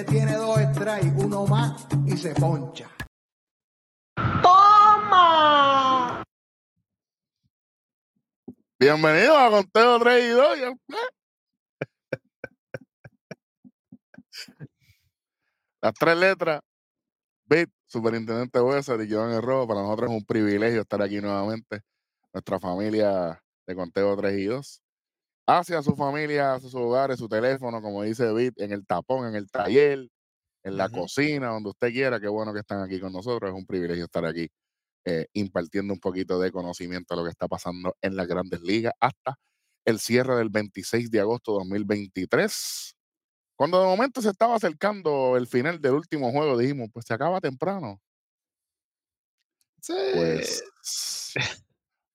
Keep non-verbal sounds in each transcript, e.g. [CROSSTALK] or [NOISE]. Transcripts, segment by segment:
Este tiene dos strikes, uno más y se poncha. ¡Toma! Bienvenido a Conteo 3 y 2. ya- [LAUGHS] Las tres letras. Bit, Superintendente Huesa y Joan el Rojo. Para nosotros es un privilegio estar aquí nuevamente. Nuestra familia de Conteo 3 y 2. Hacia su familia, hacia sus hogares, su teléfono, como dice Bit, en el tapón, en el taller, en la cocina, donde usted quiera. Qué bueno que están aquí con nosotros. Es un privilegio estar aquí eh, impartiendo un poquito de conocimiento a lo que está pasando en las grandes ligas hasta el cierre del 26 de agosto de 2023. Cuando de momento se estaba acercando el final del último juego, dijimos, pues se acaba temprano. Sí. Pues, [LAUGHS]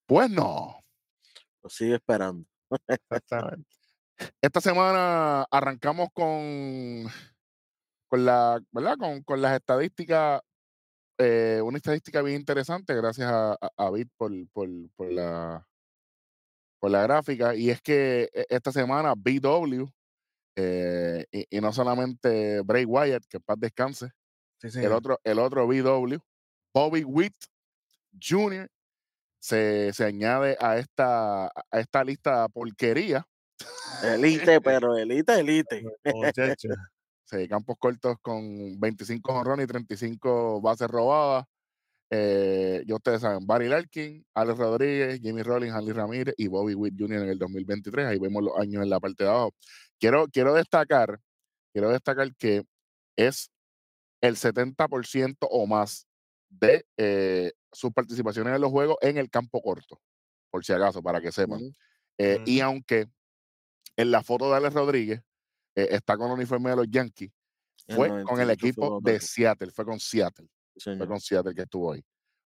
pues no. Lo sigue esperando. Exactamente. Esta semana arrancamos con, con la, ¿verdad? Con, con las estadísticas, eh, una estadística bien interesante, gracias a, a, a Bit por, por, por la por la gráfica, y es que e- esta semana BW, eh, y, y no solamente Bray Wyatt, que paz descanse, Sí, el otro, el otro BW, Bobby Witt Jr., se, se añade a esta, a esta lista porquería. [LAUGHS] Elite, pero elite, elite. Sí, campos cortos con 25 honrones y 35 bases robadas. Eh, ya ustedes saben, Barry Larkin, Alex Rodríguez, Jimmy Rollins, Hanley Ramírez y Bobby Witt Jr. en el 2023. Ahí vemos los años en la parte de abajo. Quiero, quiero destacar, quiero destacar que es el 70% o más de eh, sus participaciones en los juegos en el campo corto, por si acaso, para que sepan. Eh, Y Ujú. aunque en la foto de Alex Rodríguez eh, está con el uniforme de los Yankees, El fue con el 98 fue equipo de. Seattle, fue con Seattle, Sí, fue con Seattle que estuvo ahí.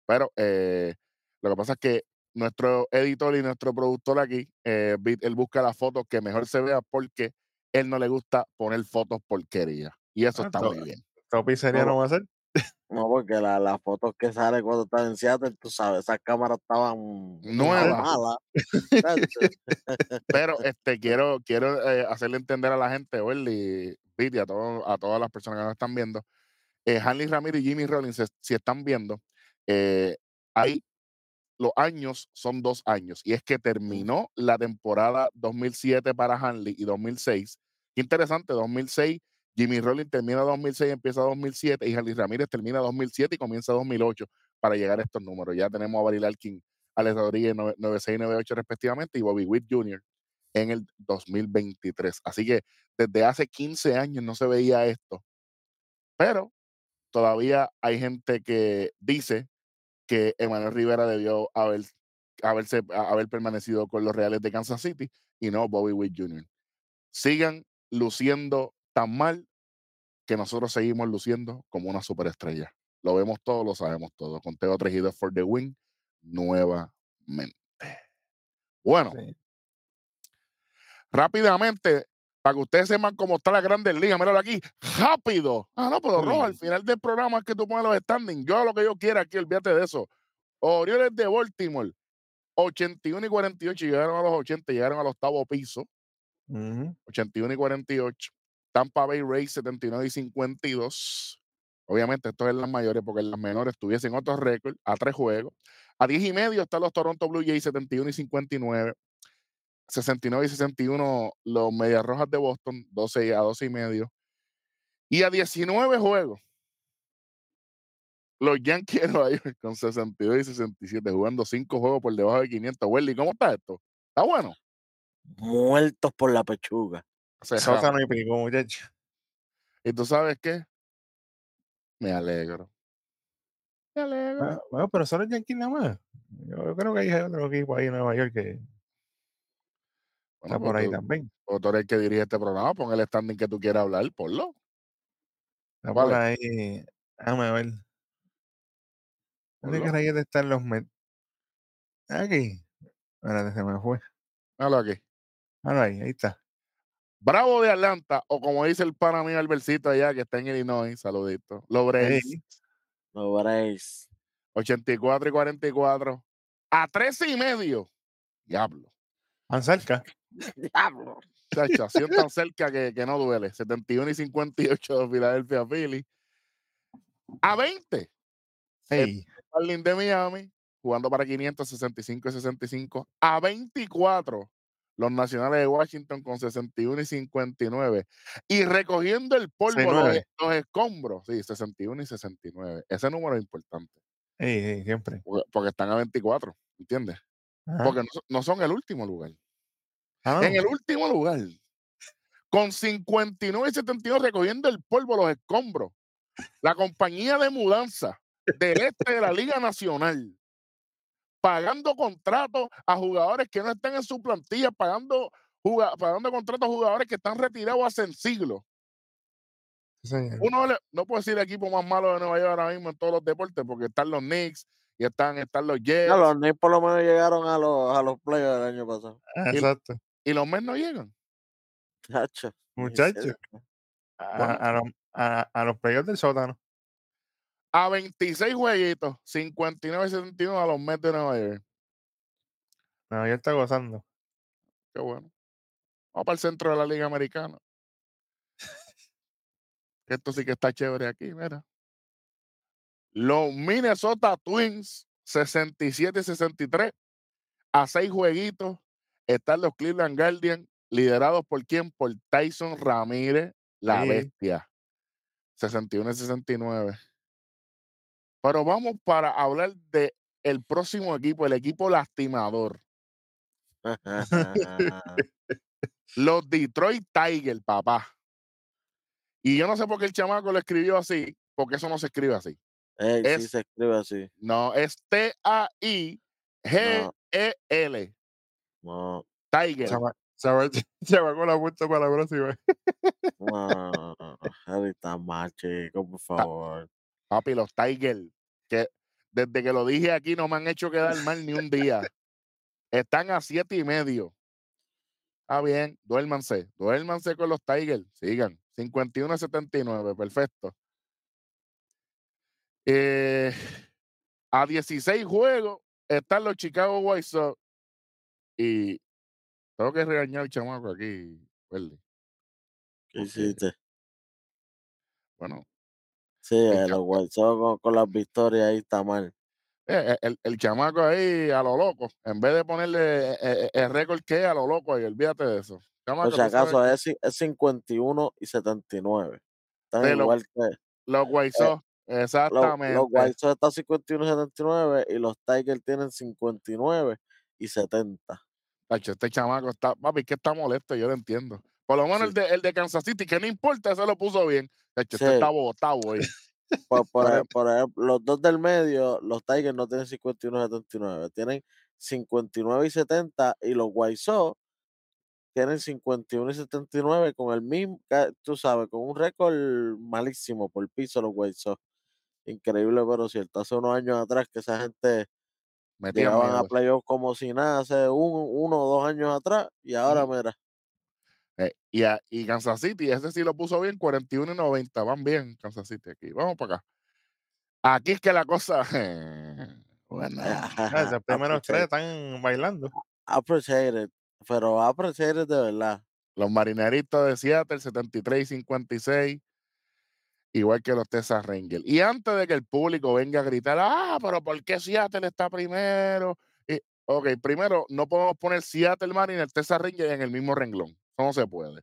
Pero lo que pasa es que nuestro editor y nuestro productor aquí, él busca las fotos que mejor se vea porque él no le gusta poner fotos porquería. Y eso Ah, está muy bien. ¿Esta pizzería No, no va a ser? No, porque la- las fotos que sale cuando estaba en Seattle, tú sabes, esas cámaras estaban Nuevas. malas. [LAUGHS] Pero este quiero, quiero eh, hacerle entender a la gente, Welly, Bit, y a, todo- a todas las personas que nos están viendo, eh, Hanley Ramírez y Jimmy Rollins, si están viendo, eh, ahí los años son dos años. Y es que terminó la temporada 2007 para Hanley y 2006. Qué interesante, 2006, Jimmy Rollins termina 2006, empieza 2007, y Hanley Ramírez termina 2007 y comienza 2008 para llegar a estos números. Ya tenemos a Barry Larkin, Alex Rodríguez 9- 96 y 98 respectivamente, y Bobby Witt Jr. en el 2023. Así que desde hace 15 años no se veía esto. Pero todavía hay gente que dice que Emanuel Rivera debió haber, haberse, haber permanecido con los Reales de Kansas City y no Bobby Witt Jr. Sigan luciendo tan mal que nosotros seguimos luciendo como una superestrella. Lo vemos todo, lo sabemos todo. Conteo 3 y 2 for the win nuevamente. Bueno, Sí. rápidamente, para que ustedes sepan cómo está la Grandes Ligas, míralo aquí, rápido. Ah, no, pero Rojo, al final del programa es que tú pones los standings. Yo hago lo que yo quiera aquí, olvídate de eso. Orioles de Baltimore, 81 y 48, llegaron a los 80, llegaron al octavo piso, Ujú. 81 y 48. Tampa Bay Rays, 79 y 52. Obviamente, esto es las mayores, porque en las menores tuviesen otro récord a tres juegos. A 10 y medio están los Toronto Blue Jays, 71 y 59. 69 y 61 los Medias Rojas de Boston, 12 y a 12 y medio. Y a 19 juegos, los Yankees de Nueva York con 62 y 67, jugando 5 juegos por debajo de 500. Welly, ¿cómo está esto? ¿Está bueno? Muertos por la pechuga. Se jala. y pico, muchacho. ¿Y tú sabes qué? Me alegro. Me alegro. Ah, Bueno, pero solo Yankees nada más. Yo, yo creo que hay otro equipo ahí en Nueva York que Bueno, está por pues ahí tú, también. pues tú eres el que dirige este programa, pon el standing que tú quieras hablar, ponlo. Está ¿Cuál por ahí. Déjame ver. ¿Dónde que están los Mets? Aquí. Espérate, se me fue. Míralo aquí. Ahora ahí, ahí está. Bravo de Atlanta, o como dice el pana mío Albercito allá, que está en Illinois, saludito. Los Braves, Ey, Los Braves. 84 y 44. A 13 y medio. Diablo. tan cerca. Diablo. Chacho, así tan [LAUGHS] cerca que, que no duele. 71 y 58 de Philadelphia Philly. A 20. Ey, Marlins de Miami, jugando para 565 y 65. A 24. Los Nacionales de Washington con 61 y 59. Y recogiendo el polvo, los, 69. los escombros. Sí, 61 y 69. Ese número es importante. ey, ey, siempre. Porque, porque están a 24. ¿Entiendes? Ajá. Porque no, son- no son el último lugar. Ah, En el último lugar, con 59 y 71 recogiendo el polvo, los escombros, la compañía de mudanza del este de la Liga Nacional, pagando contratos a jugadores que no están en su plantilla, pagando, juga- pagando contratos a jugadores que están retirados hace siglos. sí. Uno no puedo decir el equipo más malo de Nueva York ahora mismo en todos los deportes, porque están los Knicks y están, están los Jets, Ya, los Knicks por lo menos llegaron a los, a los playoffs del año pasado. Exacto. y los Mets no llegan. Muchachos. A, Bueno. a, los- a, a los playoffs del sótano. A 26 jueguitos, 59 y 71 a los Mets de Nueva York. Nueva York está gozando. Qué bueno. Vamos para el centro de la Liga Americana. Esto sí que está chévere aquí, mira. Los Minnesota Twins, 67 y 63. A seis jueguitos están los Cleveland Guardians, liderados por quién? Por Tyson Ramírez, la Sí. bestia. 61 y 69. Pero vamos para hablar de el próximo equipo, el equipo lastimador. [LAUGHS] Los Detroit Tigers, papá. Y yo no sé por qué el chamaco lo escribió así, porque eso no se escribe así. Ey, sí Es- se escribe así. No, es T-A-I-G-E-L. No, Tiger. Chama- chama- [LAUGHS] Chamaco la puesta para la próxima. no, está mal, chico, por favor. Papi, los Tigers. Que desde que lo dije aquí no me han hecho quedar mal ni un día. Están a siete y medio. Está bien, duérmanse. Duérmanse con los Tigers. Sigan. 51 a 79. Perfecto. Eh, a 16 juegos están los Chicago White Sox. Y tengo que regañar al chamaco aquí, Welly. ¿Qué hiciste? Bueno, Sí, [LAUGHS] El los White Sox con, con las victorias ahí está mal. eh, el, el chamaco ahí a lo loco, en vez de ponerle eh, eh, el récord que es a lo loco ahí, olvídate de eso. Chamaco, Por si acaso es, es 51 y 79. Están lo- igual que los White Sox, los, exactamente. los White Sox están 51 y 79 y los Tigers tienen 59 y 70. Tacho, este chamaco está, papi, que está molesto, yo lo entiendo. Por lo menos el, Sí. de, el de Kansas City, que no importa, se lo puso bien. Este Sí. está botado hoy. [LAUGHS] Por, ejemplo, los dos del medio, los Tigers no tienen 51 y 79, tienen 59 y 70 y los White Sox tienen 51 y 79 con el mismo, tú sabes, con un récord malísimo por piso los White Sox. Increíble, pero cierto. Hace unos años atrás que esa gente Metían llegaban a playoffs como si nada, hace un, uno o dos años atrás, y ahora mira, Eh, y, a- y Kansas City, ese sí lo puso bien, 41 y 90. Van bien, Kansas City aquí. Vamos para acá. Aquí es que la cosa. [LAUGHS] bueno, [LAUGHS] Ah, esos primeros tres están bailando. appreciate it, pero appreciate it de verdad. los marineritos de Seattle, 73 y 56. Igual que los Texas Rangers. Y antes de que el público venga a gritar, ah, pero ¿por qué Seattle está primero? Y, ok, primero, no podemos poner Seattle Mariners, Texas Rangers en el mismo renglón. Eso no se puede.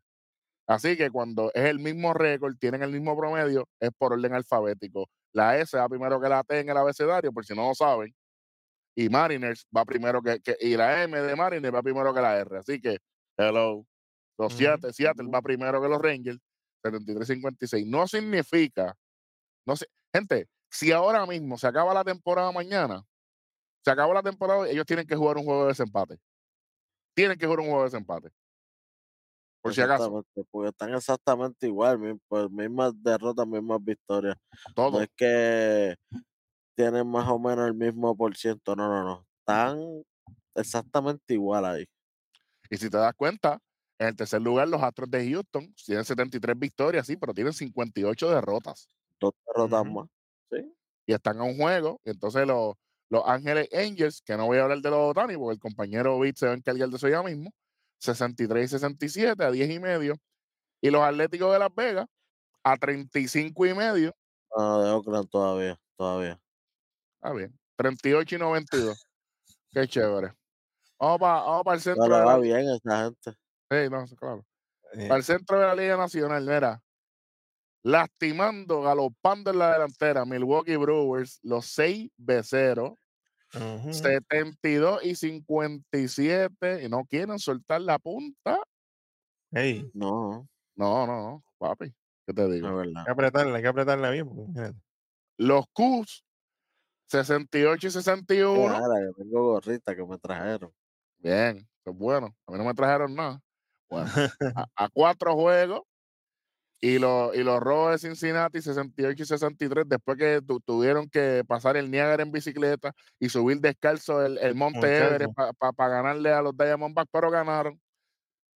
Así que cuando es el mismo récord, tienen el mismo promedio, es por orden alfabético. La S va primero que la T en el abecedario, por si no lo saben. Y Mariners va primero que, que- y la M de Mariners va primero que la R. Así que, hello. Los Seattle, Seattle va primero que los Rangers, 73-56. No significa, no sé, gente, si ahora mismo se acaba la temporada mañana, se acaba la temporada, ellos tienen que jugar un juego de desempate. Tienen que jugar un juego de desempate. Por si acaso, porque están exactamente igual, pues mismas derrotas, mismas victorias. todo. No es que tienen más o menos el mismo por ciento, no, no, no. Están exactamente igual ahí. Y si te das cuenta, en el tercer lugar, los Astros de Houston tienen 73 victorias, sí, pero tienen 58 derrotas. Dos derrotas Ujú. más. Sí. Y están a un juego. Y entonces los, los Ángeles Angels, que no voy a hablar de los Otani, porque el compañero Vitt se va a encargar de eso ya mismo, 63 y 67 a 10 y medio. Y los Atléticos de Las Vegas a 35 y medio. Ah, de Oakland todavía, todavía. Ah, bien. 38 y 92. Qué chévere. Vamos para el No centro le de va la, bien a esa gente. Sí, no, sí, claro. Eh, Para el centro de la Liga Nacional, mira. Lastimando, galopando en la delantera, Milwaukee Brewers, los 6 B0, ujú. 72 y 57, y no quieren soltar la punta. No, No, no, no, papi. ¿Qué te no digo? verdad. hay que apretarla, hay que apretarla bien. porque. Los Cus, 68 y 61. Mira, que tengo gorrita que me trajeron. Bien, pues bueno, a mí no me trajeron nada. Bueno, [LAUGHS] a, a cuatro juegos. Y, los y los Rojos de Cincinnati, 68 y 63, después que tu- tuvieron que pasar el Niágara en bicicleta y subir descalzo el, el Monte. Everest para ganarle a los Diamondbacks, pero ganaron.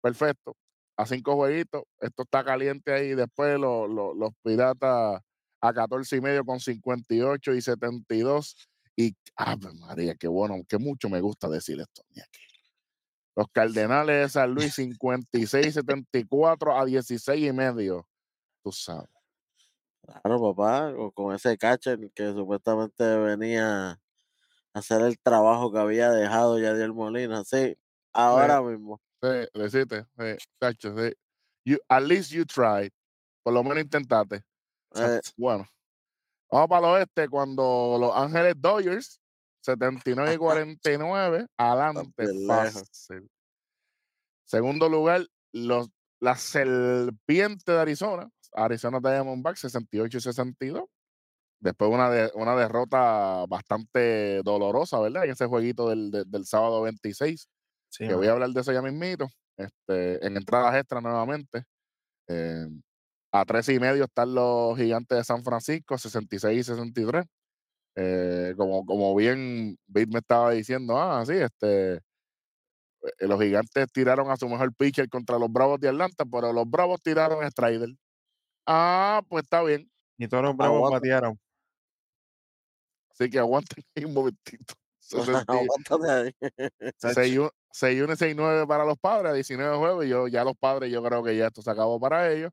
Perfecto. A cinco jueguitos. Esto está caliente ahí. Después los, los, los Piratas a 14 y medio con 58 y 72. Y, ¡Ave María, qué bueno, que mucho me gusta decir esto. aquí. Los Cardenales de San Luis, 56 74 a 16 y medio. Tú sabes. Claro, papá, con, con ese catcher que supuestamente venía a hacer el trabajo que había dejado Yadier Molina. Sí, ahora mismo. Sí, deciste, sí, tacho, sí. You, at least you tried. Por lo menos intentaste. Eh, Bueno, vamos para el oeste cuando Los Ángeles Dodgers, 79 y 49, adelante, fácil. Segundo lugar, los, la Serpiente de Arizona, Arizona Diamondbacks, 68 y 62. Después una, de, una derrota bastante dolorosa, ¿verdad? En ese jueguito del, del- del sábado 26 Sí, que voy a hablar de eso ya mismito, este, en entradas extra nuevamente. Eh, a tres y medio están los gigantes de San Francisco, 66 y 63. Eh, como, como bien Bit me estaba diciendo, ah, sí, este, eh, los gigantes tiraron a su mejor pitcher contra los Bravos de Atlanta, pero los Bravos tiraron a Strider. Ah, pues está bien. Y todos los bravos batearon. Así que aguanten ahí un momentito. [LAUGHS] 60 [LAUGHS] aguántate ahí. 6-1 6-1 y 6-9 para los padres, 19 juegos. Y yo, ya los padres, yo creo que ya esto se acabó para ellos.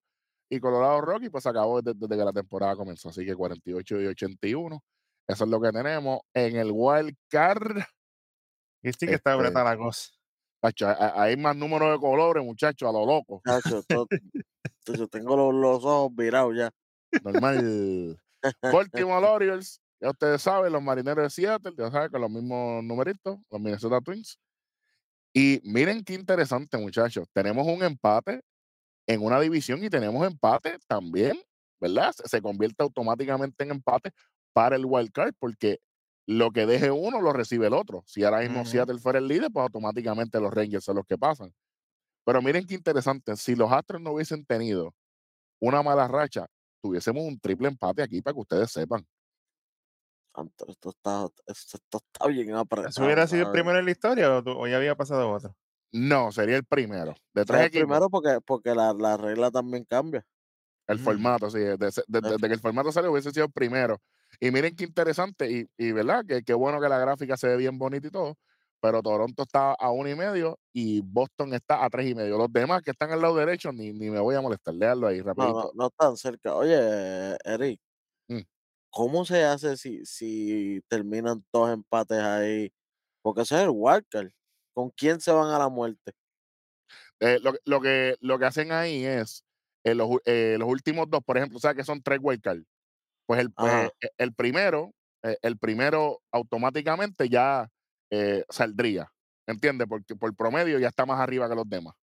Y Colorado Rocky, pues se acabó desde, desde que la temporada comenzó. Así que 48 y 81. Eso es lo que tenemos en el Wild Card. Y sí que está Este, apretada la cosa. Hay- más números de colores, muchachos, a lo loco. Esto- yo tengo los, los ojos virados ya. Normal. Baltimore [LAUGHS] Orioles, ya ustedes saben, los marineros de Seattle, ya saben, con los mismos numeritos, los Minnesota Twins. Y miren qué interesante, muchachos. Tenemos un empate en una división y tenemos empate también, ¿verdad? Se, se convierte automáticamente en empate para el wild card porque lo que deje uno lo recibe el otro. Si ahora mismo. Seattle fuera el líder, pues automáticamente los Rangers son los que pasan. Pero miren qué interesante, si los Astros no hubiesen tenido una mala racha, tuviésemos un triple empate aquí para que ustedes sepan. Esto está, esto, está bien apretado. ¿Eso hubiera sido el primero en la historia o, tú- o ya había pasado otro? No, sería el primero. De tres el equipos. primero porque, porque la, la regla también cambia. El Mm. formato, sí. Desde, desde- desde que el formato salió hubiese sido el primero. Y miren qué interesante, y, y verdad, que qué bueno que la gráfica se ve bien bonita y todo, pero Toronto está a uno y medio y Boston está a tres y medio. Los demás que están al lado derecho ni, ni me voy a molestar. Léalo ahí No, rapidito. no, no tan cerca. Oye, Eric, Mm. ¿cómo se hace si, si terminan todos empates ahí? Porque ese es el wildcard. ¿Con quién se van a la muerte? Eh, lo, lo que, lo que hacen ahí es eh, los, eh, los últimos dos, por ejemplo, o sea que son tres wildcards. Pues el, pues, eh, el primero, eh, el primero automáticamente ya eh, saldría. ¿Entiendes? Porque por promedio ya está más arriba que los demás.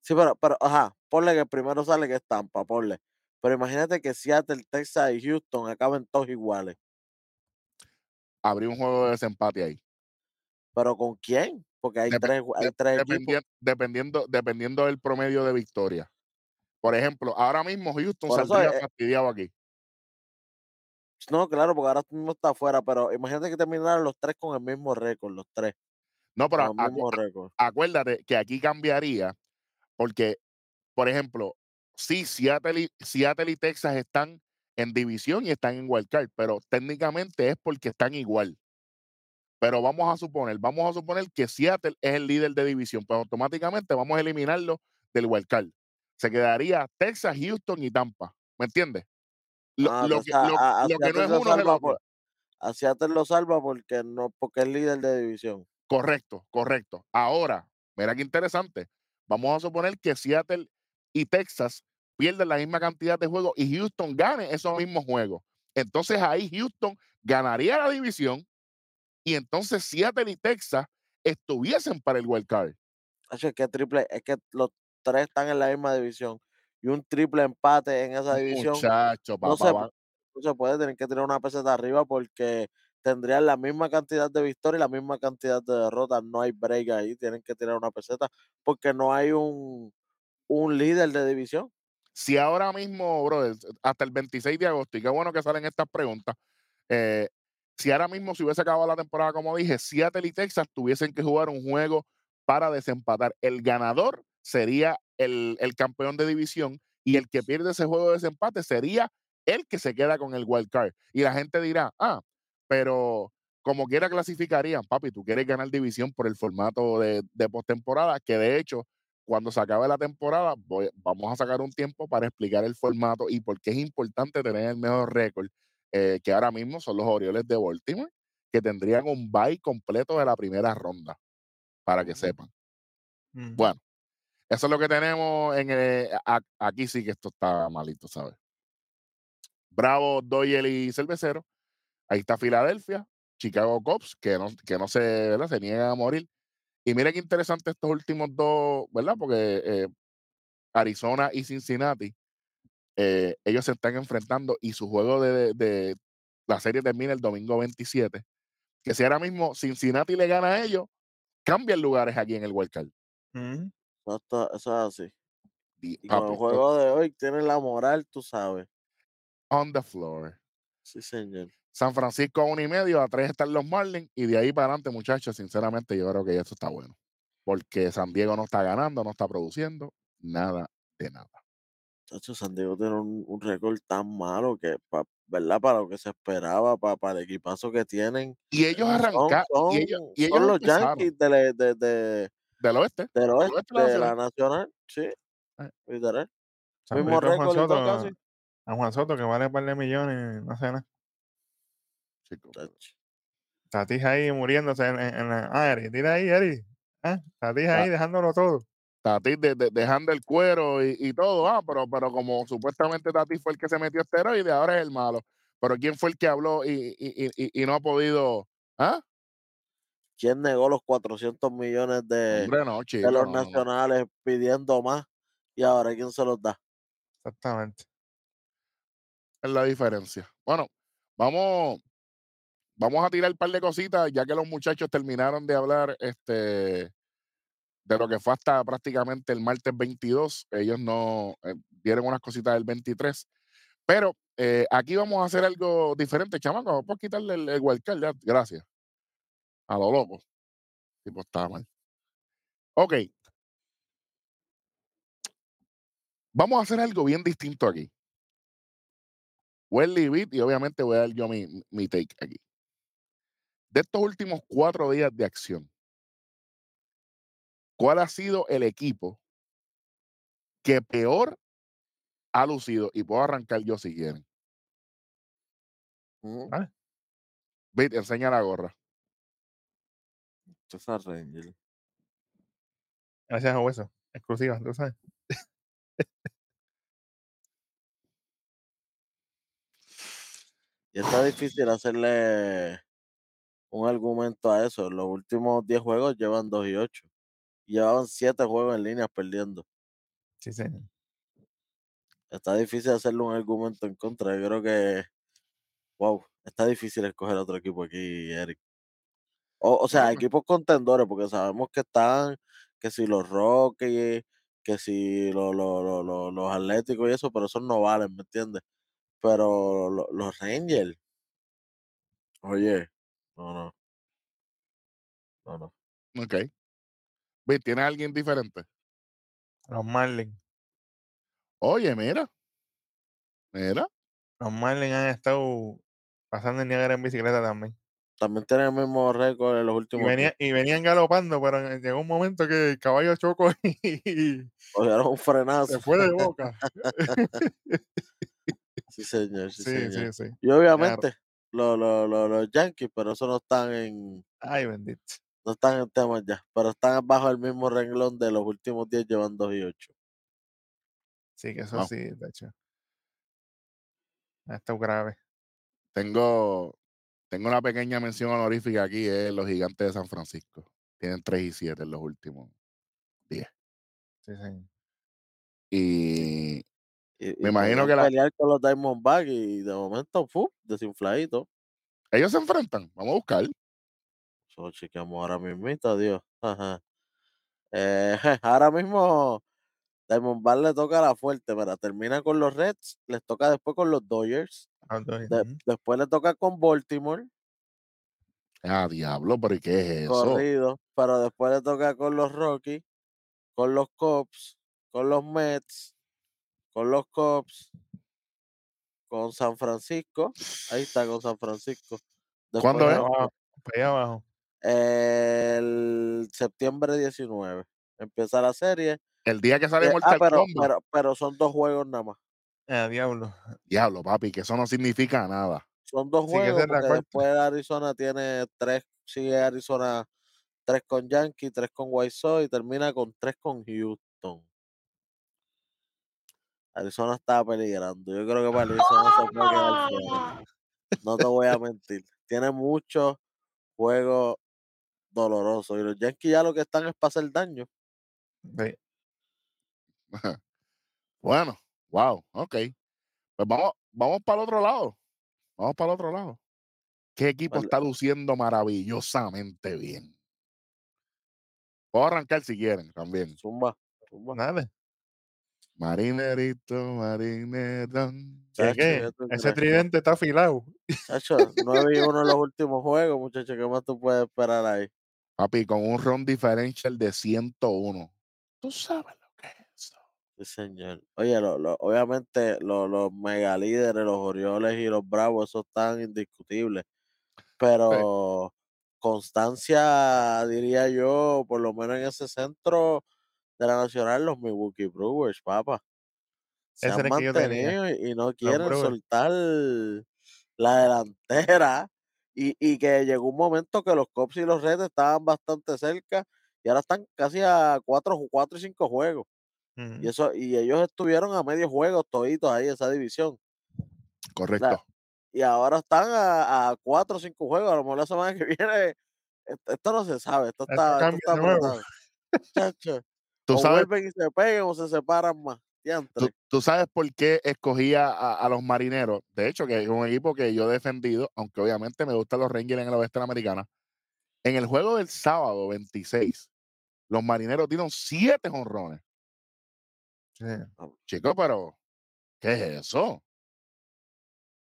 Sí, pero, pero, ajá, ponle que el primero sale que es Tampa, ponle. Pero imagínate que Seattle, Texas y Houston acaben todos iguales. Habría un juego de desempate ahí. ¿Pero con quién? Porque hay tres, hay tres equipos. dependien- dependiendo, dependiendo del promedio de victoria. Por ejemplo, ahora mismo Houston saldría eh, fastidiado aquí. No, claro, porque ahora mismo está afuera, pero imagínate que terminaran los tres con el mismo récord, los tres, No, pero acu- mismo récord. acuérdate que aquí cambiaría porque, por ejemplo, sí, Seattle y, Seattle y Texas están en división y están en wild card, pero técnicamente es porque están igual. Pero vamos a suponer, vamos a suponer que Seattle es el líder de división, pues automáticamente vamos a eliminarlo del wildcard. Se quedaría Texas, Houston y Tampa. ¿Me entiendes? Lo, Ah, lo o que, sea, lo- a- lo que no es uno es el otro. a Seattle lo salva porque no porque es líder de división. Correcto, correcto. Ahora, mira qué interesante. Vamos a suponer que Seattle y Texas pierden la misma cantidad de juegos y Houston gane esos mismos juegos. Entonces ahí Houston ganaría la división y entonces Seattle y Texas estuviesen para el wild card. Es que triple, es que los tres están en la misma división y un triple empate en esa división Muchacho, no papá. se, no se puede tener que tirar una peseta arriba porque tendrían la misma cantidad de victorias y la misma cantidad de derrotas. No hay break ahí, tienen que tirar una peseta porque no hay un, un líder de división. si ahora mismo, brother, hasta el 26 de agosto, y qué bueno que salen estas preguntas, eh, si ahora mismo se hubiese acabado la temporada, como dije, Seattle y Texas tuviesen que jugar un juego para desempatar. El ganador sería el, el campeón de división y el que pierde ese juego de desempate sería el que se queda con el wild card. Y la gente dirá, ah, pero como quiera clasificarían, papi, tú quieres ganar división por el formato de, de postemporada, que de hecho cuando se acabe la temporada, voy- vamos a sacar un tiempo para explicar el formato y por qué es importante tener el mejor récord, eh, que ahora mismo son los Orioles de Baltimore, que tendrían un bye completo de la primera ronda, para que sepan. Bueno, eso es lo que tenemos en el- a- aquí sí que esto está malito, ¿sabes? Bravo, Doyle y Cervecero. Ahí está Filadelfia, Chicago Cubs, que no, que no se, ¿verdad? se niegan a morir. Y mira qué interesante estos últimos dos, ¿verdad? Porque eh, Arizona y Cincinnati, eh, ellos se están enfrentando y su juego de, de- la serie termina el domingo 27. Que si ahora mismo Cincinnati le gana a ellos, cambian lugares aquí en el Wild Card. Ujú. Eso, está- eso es así. Y, Y con papi, el esto- juego de hoy tienen la moral, tú sabes. on the floor. Sí, señor. San Francisco a uno y medio, a tres están los Marlins, y de ahí para adelante, muchachos, sinceramente, yo creo que eso está bueno. Porque San Diego no está ganando, no está produciendo, nada de nada. Chacho, San Diego tiene un, un récord tan malo que, pa- ¿verdad? Para lo que se esperaba, pa- para el equipazo que tienen. Y ellos Son, arrancaron, son, y ellos, y son ellos los empezaron Yankees de- de- del oeste, del del oeste, oeste de la nacional. Sí, Eh. literal. San Mismo Juan récord todo Soto, casi. a Juan Soto, que vale un par de millones, no sé nada. Tatis ahí muriéndose en, en- en la. Ah, Eri, tira ahí, Eri. Ta- ahí dejándolo todo. Tatis de- de- dejando el cuero y, y todo, ah, pero, pero como supuestamente Tatis fue el que se metió esteroide, ahora es el malo. Pero ¿quién fue el que habló y- y- y no ha podido? ¿Ah? ¿Quién negó los 400 millones de, Hombre, no, de chico. los no, no, no. nacionales pidiendo más? Y ahora, ¿quién se los da? Exactamente. Es la diferencia. Bueno, vamos, vamos a tirar un par de cositas, ya que los muchachos terminaron de hablar este, de lo que fue hasta prácticamente el martes 22. Ellos no eh, dieron unas cositas del 23. Pero eh, aquí vamos a hacer algo diferente, chamaco. Vamos a quitarle el, el wildcard, ya, gracias. A lo loco. Tipo, está mal. Ok. Vamos a hacer algo bien distinto aquí. Welly Beat y obviamente voy a dar yo mi, mi take aquí. De estos últimos cuatro días de acción, ¿cuál ha sido el equipo que peor ha lucido? Y puedo arrancar yo si quieren. Vale. Beat, enseña la gorra. Rangers. Gracias a Hueso. Exclusiva, tú sabes. Y está difícil hacerle un argumento a eso. Los últimos 10 juegos llevan 2 y 8. Llevaban 7 juegos en línea perdiendo. Sí, señor. Está difícil hacerle un argumento en contra. Yo creo que, wow, está difícil escoger otro equipo aquí, Eric. O, o sea, equipos contendores, porque sabemos que están, que si los Rockies, que si lo- lo- lo- lo- los Atléticos y eso, pero esos no valen, ¿me entiendes? Pero lo- los Rangers, oye, no, no, no, no. Ok. Beat, ¿tienes alguien diferente? Los Marlins. Oye, mira. Mira. Los Marlins han estado pasando en Niagara en bicicleta también. También tienen el mismo récord en los Y, últimos venía, días. y venían galopando, pero llegó un momento que el caballo chocó [LAUGHS] y, y Cogieron un frenazo. se fue de [LAUGHS] boca. Sí, señor, sí, Sí, señor. sí, sí. Y obviamente lo- lo- lo- los Yankees, pero eso no están en Ay, bendito. no están en temas ya, pero están bajo el mismo renglón de los últimos 10 llevan 2 y 8. Sí, que eso sí, de hecho. Ha estado grave. Tengo, tengo una pequeña mención honorífica aquí, es los gigantes de San Francisco. Tienen 3 y 7 en los últimos. Sí, sí. Y Y, Me imagino que la- pelear con los Diamondbacks y de momento, ¡fu! desinfladito. ellos se enfrentan. Vamos a buscar. Eso chequeamos ahora mismito, Dios. Ajá. Eh, [LAUGHS] ahora mismo Diamondback le toca la fuerte, pero termina con los Reds, les toca después con los Dodgers, de- ujú. después le toca con Baltimore, Ah, diablo, pero ¿y qué es eso? corrido, pero después le toca con los Rockies, con los Cubs, con los Mets, con los Cubs, con San Francisco, ahí está con San Francisco. Después ¿Cuándo es? Allá abajo. El septiembre 19 empieza la serie. El día que sale Eh, ah, Mortal pero, Kombat. pero, pero son dos juegos nada más. Ah, diablo. Diablo, papi, que eso no significa nada. Son dos Sí, juegos porque después Arizona tiene tres, sigue Arizona tres con Yankee, tres con White Sox y termina con tres con Houston. Arizona está peligrando. Yo creo que para Arizona se puede quedar fuera. [LAUGHS] No te voy a mentir. Tiene muchos juegos dolorosos. Y los Yankees ya lo que están es para hacer daño. Sí. [LAUGHS] Bueno, wow, ok. Pues vamos, vamos para el otro lado. Vamos para el otro lado. ¿Qué equipo Vale. está luciendo maravillosamente bien? Puedo arrancar si quieren también. Zumba. zumba. Nada. Marinerito, marinerón. ¿Qué, Ese tridente está afilado. Chacho, 9 y 1 en los [LAUGHS] últimos juegos, muchachos. ¿Qué más tú puedes esperar ahí? Papi, con un run differential de 101. Tú sabes lo que es eso. Sí, señor. Oye, lo- lo- obviamente lo- los mega líderes, los Orioles y los Bravos, esos están indiscutibles. Pero constancia, diría yo, por lo menos en ese centro de la Nacional, los Milwaukee Brewers, papá. Se Ese han mantenido y, no quieren soltar la delantera. Y, y que llegó un momento que los Cubs y los Reds estaban bastante cerca y ahora están casi a cuatro, cuatro y cinco juegos. Y eso, y ellos estuvieron a medio juego toditos ahí esa división. Correcto. Y ahora están a, a cuatro o cinco juegos. A lo mejor la semana que [LAUGHS] viene. Esto, esto no se sabe. Esto está, esto está [LAUGHS] Tú o sabes, vuelven y se pegan o se separan más. tú, sabes por qué escogía a, a los marineros. De hecho, que es un equipo que yo he defendido, aunque obviamente me gustan los Rangers en el oeste de la americana. En el juego del sábado 26, los marineros dieron siete honrones. Sí. Chicos, pero ¿qué es eso?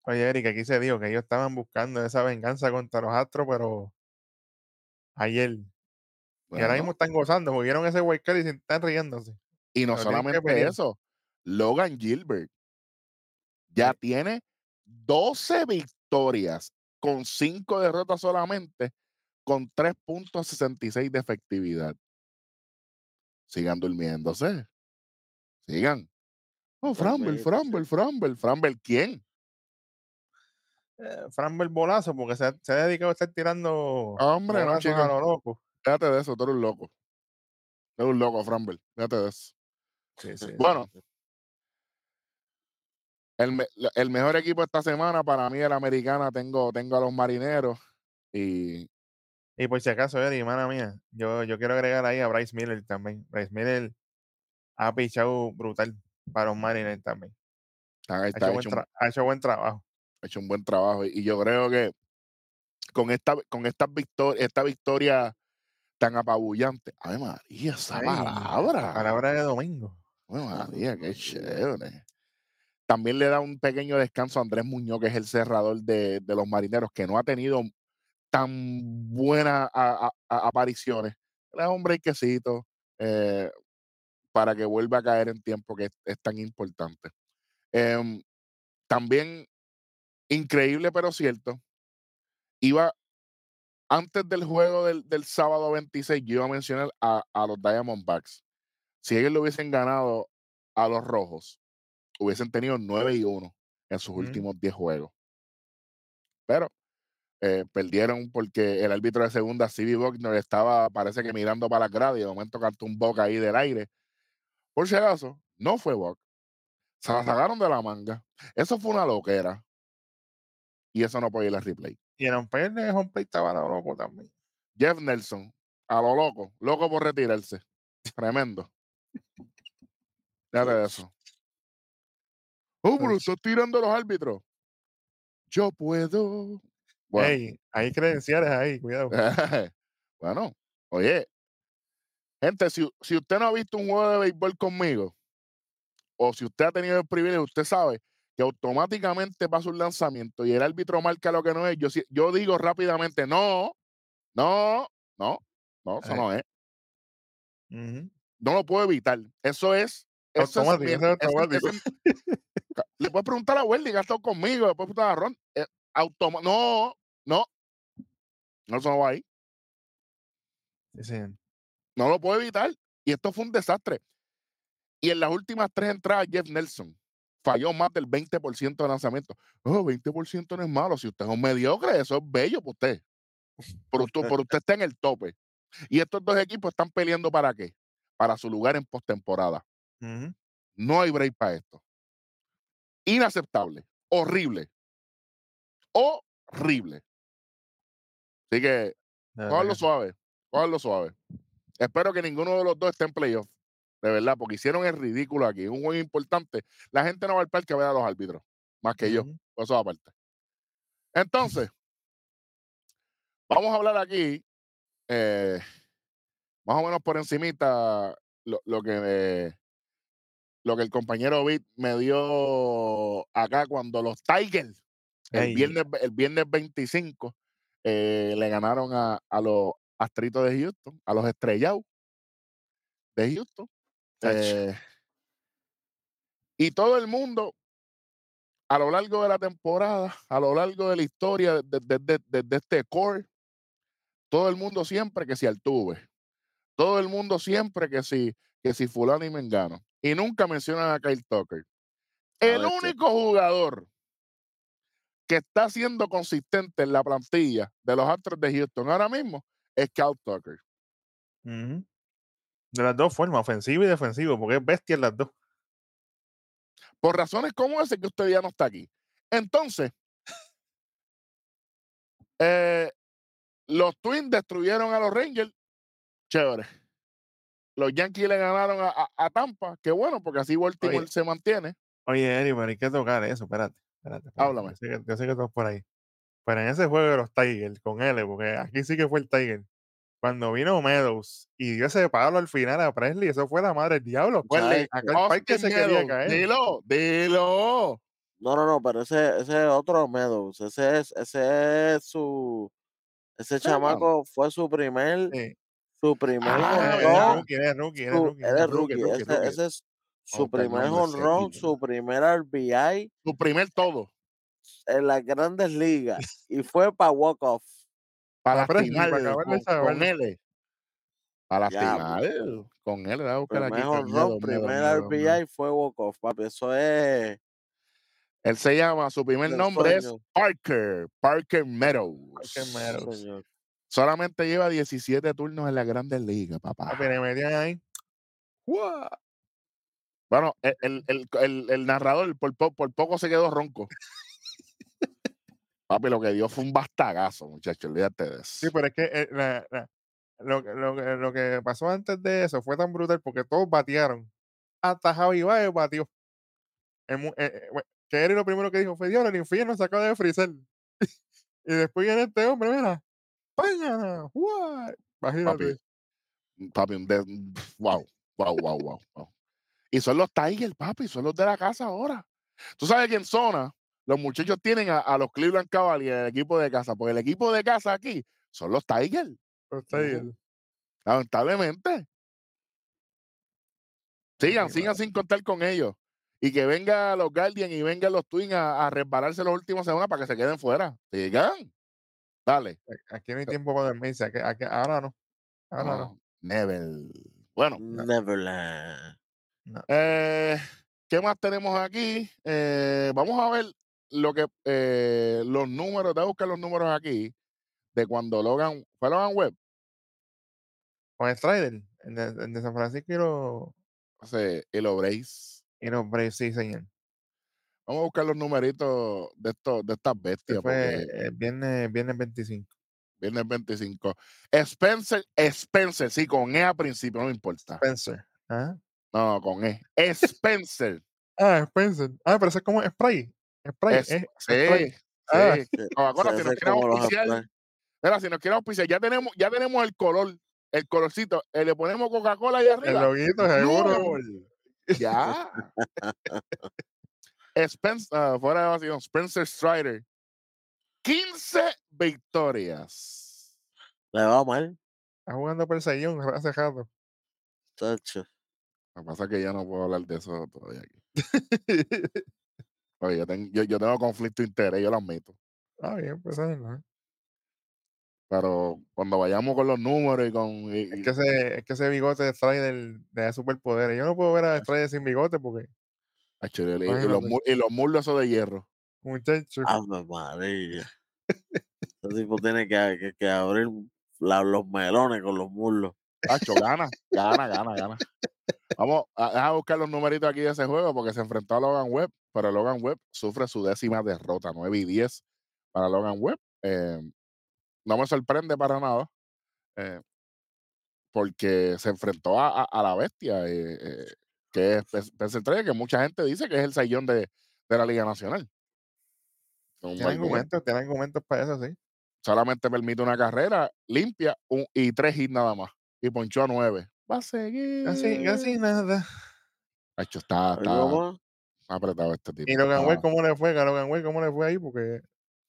Oye, Eric, aquí se dijo que ellos estaban buscando esa venganza contra los Astros, pero ayer. Y ahora Bueno, mismo están gozando, porque vieron ese card y se están riéndose. y no pero solamente eso, Logan Gilbert ya Sí. tiene 12 victorias con 5 derrotas solamente, con 3.66 de efectividad. Sigan durmiéndose. Sigan. Oh, Framble, Dormidito, Framble, sí. Framble, Framble, ¿quién? Eh, Framber bolazo, porque se ha, se ha dedicado a estar tirando Hombre, no, chico. a lo loco. Déjate de eso, tú eres un loco. Eres un loco, Framble. Déjate de eso. Sí, sí. Bueno, el, me- el mejor equipo esta semana para mí, el americana, tengo, tengo a los marineros. Y Y por si acaso, Eric, hermana mía, yo, yo quiero agregar ahí a Bryce Miller también. Bryce Miller ha pichado brutal para los Mariners también. está, Ha hecho, buen hecho, un- tra- ha hecho buen trabajo. ha hecho un buen trabajo. Y, yo creo que con esta, con esta victoria, esta victoria tan apabullante. Ave María, esa Ay, palabra. Palabra de domingo. Ave María, qué chévere. También le da un pequeño descanso a Andrés Muñoz, que es el cerrador de, de los marineros, que no ha tenido tan buenas a- a- a- apariciones. Le da un breakcito eh, para que vuelva a caer en tiempo, que es, es tan importante. Em, también, increíble pero cierto, iba antes del juego del, del sábado 26, yo iba a mencionar a, a los Diamondbacks. Si ellos le hubiesen ganado a los rojos, hubiesen tenido 9 y 1 en sus últimos 10 juegos. Pero eh, perdieron porque el árbitro de segunda, C.B. Buckner, estaba, parece que mirando para la grada y de momento cantó un Buck ahí del aire. Por si acaso, no fue Buck. Se la sacaron de la manga. Eso fue una loquera. Y eso no puede ir a replay. Y el umpire de home plate estaba loco también. Jeff Nelson, a lo loco, loco por retirarse. Tremendo. De eso. Oh, pero estás tirando los árbitros. Yo puedo. Bueno, Ey, hay credenciales ahí, cuidado. [LAUGHS] bueno, oye, gente, si, si usted no ha visto un juego de béisbol conmigo, o si usted ha tenido el privilegio, usted sabe que automáticamente pasa un lanzamiento y el árbitro marca lo que no es. Yo, si- yo digo rápidamente, no, no, no, no, eso Ay. no es. No lo puedo evitar. Eso es. Eso es le puedes preguntar a Wendy que ha estado conmigo, le puedes preguntar a Ron. eh, no, no. No, eso no va ahí. Sí, sí. No lo puedo evitar. Y esto fue un desastre. Y en las últimas tres entradas, Jeff Nelson falló más del 20% de lanzamiento. Oh, 20% no es malo. Si usted es un mediocre, eso es bello para usted. Pero usted, pero usted está en el tope. Y estos dos equipos están peleando para qué? Para su lugar en postemporada. No hay break para esto. Inaceptable. Horrible. Horrible. Así que sí. suave, suave. Espero que ninguno de los dos esté en playoff. De verdad, porque hicieron el ridículo aquí. Es un juego importante. La gente no va al parque a ver a los árbitros, más que yo. Por eso aparte. Entonces, [LAUGHS] vamos a hablar aquí, eh, más o menos por encimita, lo, lo que me- lo que el compañero Vic me dio acá cuando los Tigers el viernes, el viernes 25 eh, le ganaron a, a los Astritos de Houston, a los estrellados de Houston. Eh, y todo el mundo, a lo largo de la temporada, a lo largo de la historia desde de, de- de este core, todo el mundo siempre que si Altuve, todo el mundo siempre que si, que si fulano y mengano. Y nunca mencionan a Kyle Tucker. El único jugador que está siendo consistente en la plantilla de los Astros de Houston ahora mismo es Kyle Tucker. De las dos formas, ofensivo y defensivo, porque es bestia en las dos. Por razones como ese que usted ya no está aquí. Entonces, eh, los Twins destruyeron a los Rangers. Chévere. Los Yankees le ganaron a, a- a Tampa. Qué bueno, porque así Baltimore Oye. se mantiene. Oye, Eri, pero hay que tocar eso, espérate. espérate, espérate, Háblame. Yo sé, que, yo sé que vas por ahí. Pero en ese juego de los Tigers, con L, porque aquí sí que fue el Tiger. Cuando vino Meadows y dio ese palo al final a Presley, eso fue la madre del diablo. Welly, Acá el parque Austin se quería Meadows, caer. Dilo, dilo. No, no, no, pero ese, ese es otro Meadows. Ese es, ese es su. Ese chamaco fue su primer, Sí. su primer Ah, honrón. rookie, Ese, es su el primer honrón, su primer RBI Su primer todo. En las grandes ligas. y fue para walk-off. Para Pa' Presley, pa' lastimar acabarle con, esa con. L. Para Diablo. lastimar con él. Le voy a buscar aquí. Honrón, miedo, miedo, primer miedo, miedo. RBI fue walk-off, papi. Eso es Él se llama, su primer nombre es. Parker, Parker Meadows. Parker Meadows. Solamente lleva 17 turnos en las grandes ligas, papá. Ahí. Bueno, el, el- el- el- narrador por, po- por poco se quedó ronco. Papi, lo que dio fue un bastagazo, muchachos. Olvídate de eso. Sí, pero es que eh, la- la- lo, que- lo, lo que pasó antes de eso fue tan brutal porque todos batearon. Hasta Javi Baez batió. El eh, eh, que era lo primero que dijo fue, Dios, el infierno se acaba de frizar. [LAUGHS] y después viene este hombre, mira. ¡Guay! Imagínate. Papi, papi, un de- wow, wow, wow, wow, wow. Y son los Tigers, papi, son los de la casa ahora. Tú sabes que en zona los muchachos tienen a, a los Cleveland Cavaliers, el equipo de casa, porque el equipo de casa aquí son los Tigers, Los Tigers. lamentablemente. Sigan, sigan sin contar con ellos. Y que venga los Guardians y vengan los Twins a, a resbalarse las últimas semanas para que se queden fuera. Sigan. Dale. Aquí no hay tiempo para dormirse. aquí- aquí- ahora no. Ahora no. No, Never. Bueno, Neverland. eh, ¿qué más tenemos aquí? Eh, vamos a ver lo que eh, los números, te voy a buscar los números aquí de cuando Logan, fue Logan Webb, Con Strider, el de, el de San Francisco y los, o sea, y los Braves. y los Braves, sí, señor. Vamos a buscar los numeritos de estos, de estas bestias, fue porque el viernes, viernes 25. viernes 25. Spencer, Spencer, sí, con E al principio, no me importa. Spencer. ¿ah? No, con E. Spencer. Ah, Spencer. Ah, pero eso es como spray. Spray. Es- es sí, spray. sí. Ah. Coca-Cola, si nos quieren auspiciar, mira, si nos quieren auspiciar, ya tenemos, ya tenemos el color, el colorcito, eh, le ponemos Coca-Cola ahí El arriba. loguito, seguro. Ya. Spencer, ah, fuera de vacío, Spencer Strider. 15 victorias. Le va mal, Está jugando Persellón hace rato. tacho. Lo que pasa es que ya no puedo hablar de eso todavía aquí. [LAUGHS] Oye, yo, tengo, yo, yo tengo conflicto de interés, yo lo admito. Ah, bien, pues ahí no. Pero cuando vayamos con los números y con. y- Es que ese, es que ese bigote de Strider le da superpoderes. Yo no puedo ver a Strider sin bigote porque, y- los, y los muslos esos de hierro. muchacho, Ave María. Ese tipo tiene que, que- que abrir la- los melones con los muslos. Acho, gana, gana, gana, gana. Vamos a, buscar los numeritos aquí de ese juego porque se enfrentó a Logan Webb, pero Logan Webb sufre su décima derrota, 9 y 10 para Logan Webb. Eh, no me sorprende para nada, eh, porque se enfrentó a, a- a la bestia, eh, que es Spe- Spencer Trader, que mucha gente dice que es el sayón de, de la Liga Nacional. Tiene argumento. argumentos, tiene argumentos para eso, sí. Solamente permite una carrera limpia un- y tres hits nada más. Y ponchó a nueve. Va a seguir. Casi, casi nada. Hacho, está, está apretado este tipo. Y Logan está- ¿cómo le fue? A Logan ¿cómo le fue ahí? Porque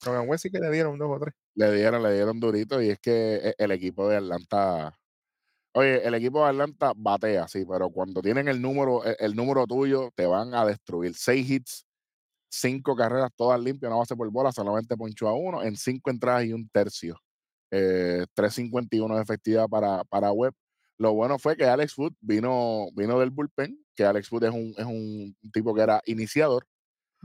Logan Webb sí que le dieron dos o tres. le dieron, le dieron durito y es que e- el equipo de Atlanta, oye, el equipo de Atlanta batea, sí, pero cuando tienen el número, e- el, número tuyo, te van a destruir. Seis hits, cinco carreras, todas limpias, una base por bola, solamente ponchó a uno, en cinco entradas y un tercio. Eh, 3.51 de efectividad para, para Webb. Lo bueno fue que Alex Wood vino, vino del bullpen, que Alex Wood es un, es un tipo que era iniciador,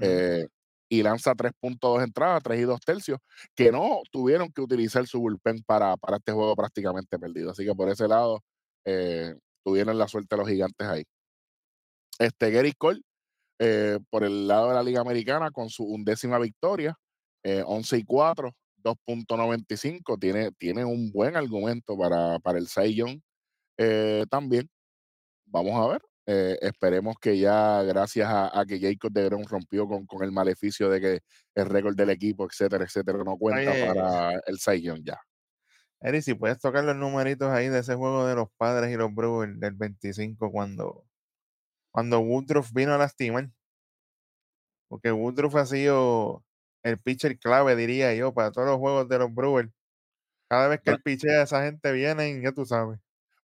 eh, y lanza 3.2 entradas, 3 y 2 tercios, que no tuvieron que utilizar su bullpen para, para este juego prácticamente perdido. Así que por ese lado, eh, tuvieron la suerte los gigantes ahí. Este Gary Cole, eh, por el lado de la Liga Americana, con su undécima victoria, eh, 11 y 4, 2.95, tiene, tiene un buen argumento para, para el Young, eh, también. Vamos a ver. eh, esperemos que ya, gracias a, a que Jacob de Grom rompió con, con el maleficio de que el récord del equipo, etcétera, etcétera, no cuenta Oye. para el Young ya. Eri, si puedes tocar los numeritos ahí de ese juego de los padres y los Brewers del 25 cuando, cuando Woodruff vino a lastimar. Porque Woodruff ha sido el pitcher clave, diría yo, para todos los juegos de los Brewers. Cada vez que el pichea, esa gente viene, ya tú sabes.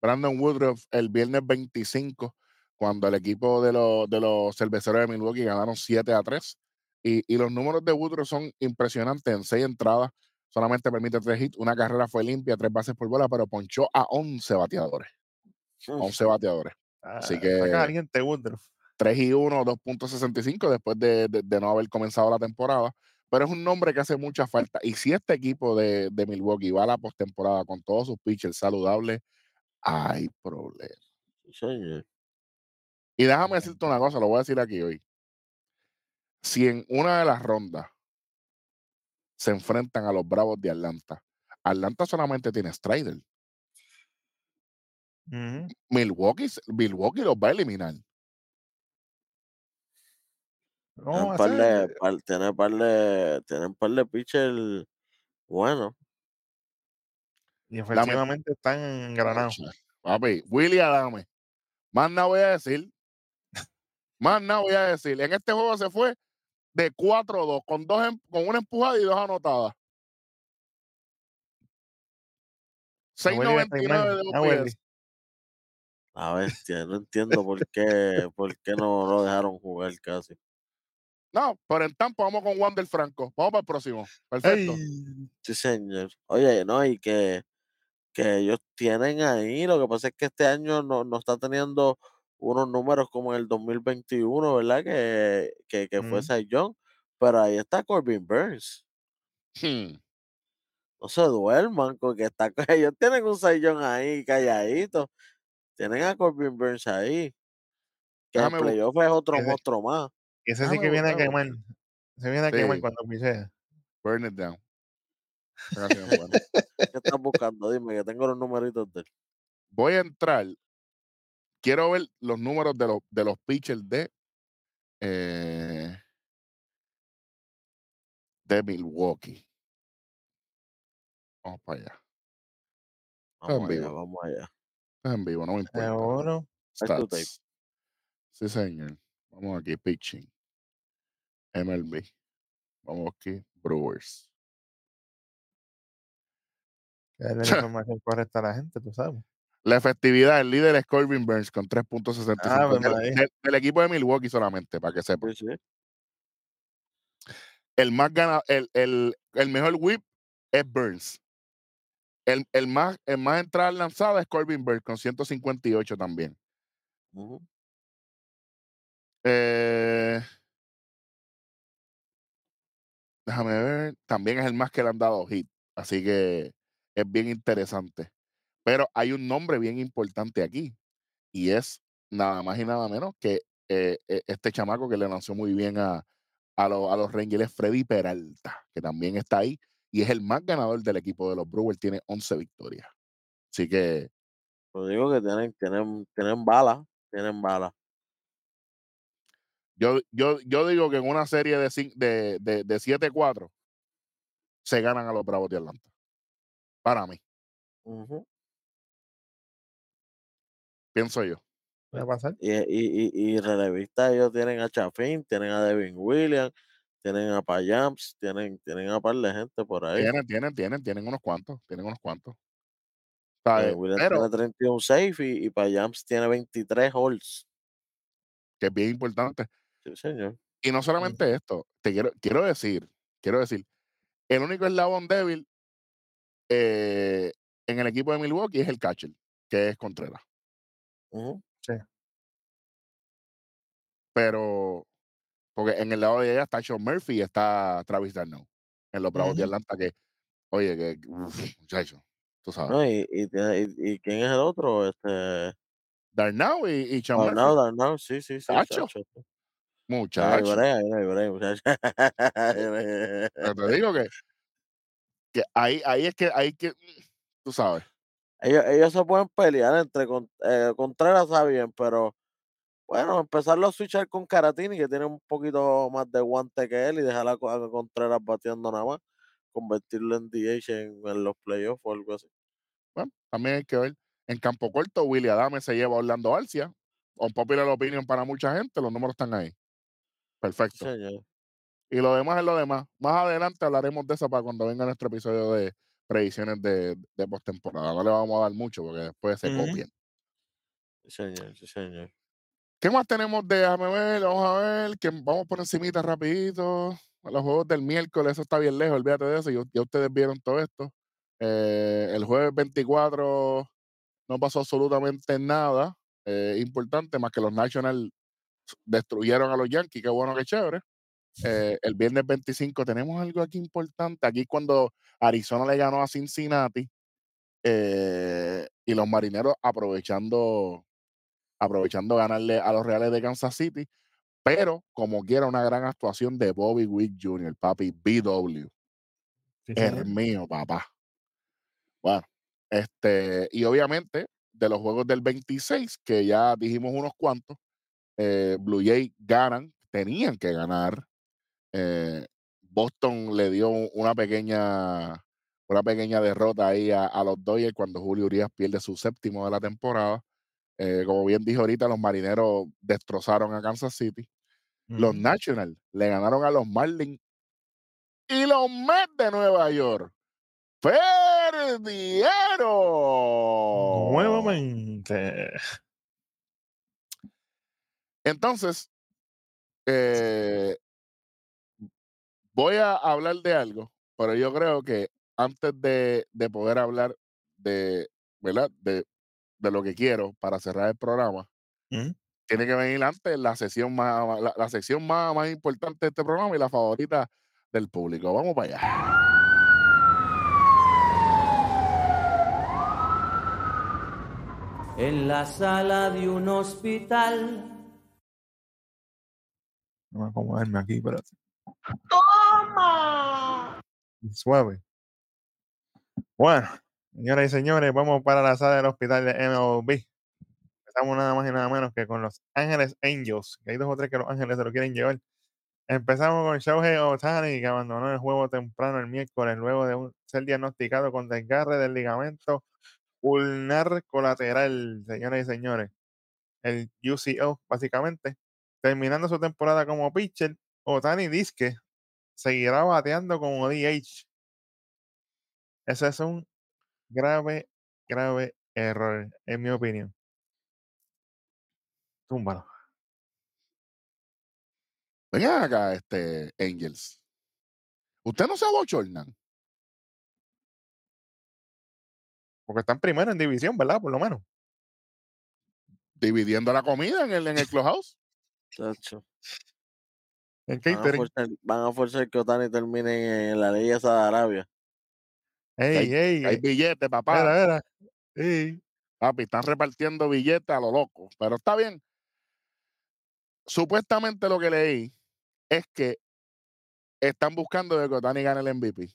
Brandon Woodruff el viernes 25, cuando el equipo de los, de los cerveceros de Milwaukee ganaron 7 a 3. Y, y los números de Woodruff son impresionantes. En 6 entradas solamente permite 3 hits. Una carrera fue limpia, 3 bases por bola, pero ponchó a 11 bateadores. 11 bateadores. Así Ah, que- Está caliente Woodruff. 3 y 1, 2.65 después de, de- de no haber comenzado la temporada. Pero es un nombre que hace mucha falta. Y si este equipo de, de Milwaukee va a la postemporada con todos sus pitchers saludables, hay problemas. Sí. Y déjame decirte una cosa, lo voy a decir aquí hoy. Si en una de las rondas se enfrentan a los Bravos de Atlanta, Atlanta solamente tiene Strider. Milwaukee, Milwaukee los va a eliminar. No, Tienen par de, par- tienen par de, tienen par de pitchers bueno. Y efectivamente están engranados. Papi, Willy Adame. Más nada voy a decir. Más nada voy a decir. En este juego se fue de 4-2, con, dos em- con una empujada y dos anotadas. A Welly le cae 6.99 mal, de a Welly. OPS. La bestia, no entiendo por qué, por qué no lo dejaron jugar casi. No, pero en Tampa vamos con Wander Franco. Vamos para el próximo. Perfecto. Ey, Sí, señor. Oye, no, y que, que ellos tienen ahí, lo que pasa es que este año no, no está teniendo unos números como en el 2021, ¿verdad? Que, que, que fue Ujú. Cy Young, pero ahí está Corbin Burns. Hmm. No se duerman, porque está, [LAUGHS] ellos tienen un Young ahí calladito. Tienen a Corbin Burns ahí. Que bu- playoff es otro monstruo más. Ese sí Déjame que viene a quemar. Se viene a quemar Sí. cuando pichea. Burn it down. Buena. [LAUGHS] ¿Qué estás buscando? Dime, que tengo los numeritos de él. Voy a entrar. Quiero ver los números de los, de los pitchers de, eh, de Milwaukee. Vamos para allá. Está en Vamos allá, vivo. vamos allá. Está en vivo, no me importa. Tape. Stats. Sí, señor. Vamos aquí, pitching. MLB. Vamos aquí, Brewers. Que darle la [LAUGHS] información correcta a la gente, tú sabes. La efectividad, el líder es Corbin Burns con 3.65. Ave del, María. del- del equipo de Milwaukee solamente, para que sepan. Sí, sí. El más gana, el, el, el mejor whip es Burns. El, el más, el más entrada lanzada es Corbin Burns con 158 también. Ujú. Eh, déjame ver. También es el más que le han dado hit. Así que es bien interesante. Pero hay un nombre bien importante aquí. Y es nada más y nada menos que eh, eh, este chamaco que le lanzó muy bien a, a, lo- a los Rangers, Freddy Peralta, que también está ahí. Y es el más ganador del equipo de los Brewers. Tiene 11 victorias. Así que Pues digo que tienen, tienen, tienen balas, tienen balas. Yo, yo, yo digo que en una serie de, de, de, de 7-4 se ganan a los Bravos de Atlanta. Para mí, pienso yo. ¿Qué va a pasar? Y, y, y, y relevistas ellos tienen a Chafin, tienen a Devin Williams, tienen a Payams, tienen, tienen a par de gente por ahí. Tienen, tienen, tienen, tienen unos cuantos, tienen unos cuantos. Williams Pero, tiene 31 safe y, y Payams tiene 23 holds. que es bien importante. Sí, señor. Y no solamente esto, te quiero, quiero decir, quiero decir, el único eslabón débil eh, en el equipo de Milwaukee es el catcher, que es Contreras. Ujú. Pero, porque en el lado de ella está Sean Murphy y está Travis Darno. En los Bravos de. Atlanta, que, oye, que, uf, muchacho, tú sabes. No, y, y, tiene- y- y quién es el otro? Este, Darnau y, y Sean Darnau, Murphy. Darnau, sí, sí, sí. Chacho, chacho. Ahí Muchacho. brea, ahí brea, muchacho. [LAUGHS] Pero te digo que, que ahí, ahí es que, ahí que, tú sabes. ellos, ellos se pueden pelear entre eh, Contreras está bien, pero bueno, empezarlo a switchar con Caratini, que tiene un poquito más de guante que él, y dejar a, a Contreras bateando nada más, convertirlo en DH en, en los playoffs o algo así. Bueno, también hay que ver. En campo corto, Willy Adame se lleva a Orlando Arcia. Un popular opinion para mucha gente, los números están ahí. Sí, Perfecto. señor. Y lo demás es lo demás. Más adelante hablaremos de eso para cuando venga nuestro episodio de predicciones de, de postemporada. No le vamos a dar mucho porque después se Ujú. copian. Sí, señor, sí, señor. ¿Qué más tenemos de déjame ver? Vamos a ver, que vamos por encimita rapidito. Los juegos del miércoles, eso está bien lejos, olvídate de eso. Ya, ya ustedes vieron todo esto. Eh, el jueves 24 no pasó absolutamente nada eh, importante, más que los Nationals destruyeron a los Yankees, qué bueno, qué chévere. [LAUGHS] Eh, el viernes 25 tenemos algo aquí importante. Aquí cuando Arizona le ganó a Cincinnati eh, y los marineros aprovechando aprovechando ganarle a los Reales de Kansas City, pero como quiera una gran actuación de Bobby Wick Jr., papi BW. Sí, señor. mío, papá. Bueno, este, y obviamente de los juegos del 26, que ya dijimos unos cuantos, eh, Blue Jay ganan, tenían que ganar. eh, Boston le dio un- una pequeña, una pequeña derrota ahí a, a los Dodgers cuando Julio Urias pierde su séptimo de la temporada. Eh, como bien dijo ahorita, los marineros destrozaron a Kansas City. Los. Nationals le ganaron a los Marlins y los Mets de Nueva York perdieron. Nuevamente. Entonces, eh, Voy a hablar de algo, pero yo creo que antes de, de poder hablar de, ¿verdad? De, de lo que quiero para cerrar el programa, tiene que venir antes la sesión más, la, la sección más, más importante de este programa y la favorita del público. Vamos para allá. en la sala de un hospital. Vamos a acomodarme aquí, espérate. Suave. Bueno, señoras y señores, vamos para la sala del hospital de MLB. Empezamos nada más y nada menos que con los Ángeles Angels, que hay dos o tres que los Ángeles se lo quieren llevar. Empezamos con Shohei Otani, que abandonó el juego temprano el miércoles luego de un- ser diagnosticado con desgarre del ligamento ulnar colateral, señoras y señores. El UCO, básicamente. Terminando su temporada como pitcher, Otani dice que seguirá bateando como DH. Ese es un grave, grave error, en mi opinión. Túmbalo. Vengan acá, este Angels. Usted no se abochornan. Porque están primero en división, ¿verdad? Por lo menos. Dividiendo la comida en el, en el clubhouse. Chacho. En Van a, catering. forzar, van a forzar que Otani termine en la ley esa de Arabia. Ey, ey, Hay ey. billetes, papá. Era, era. Ey. Papi, están repartiendo billetes a lo loco. Pero está bien. Supuestamente lo que leí es que están buscando de que Otani gane el MVP.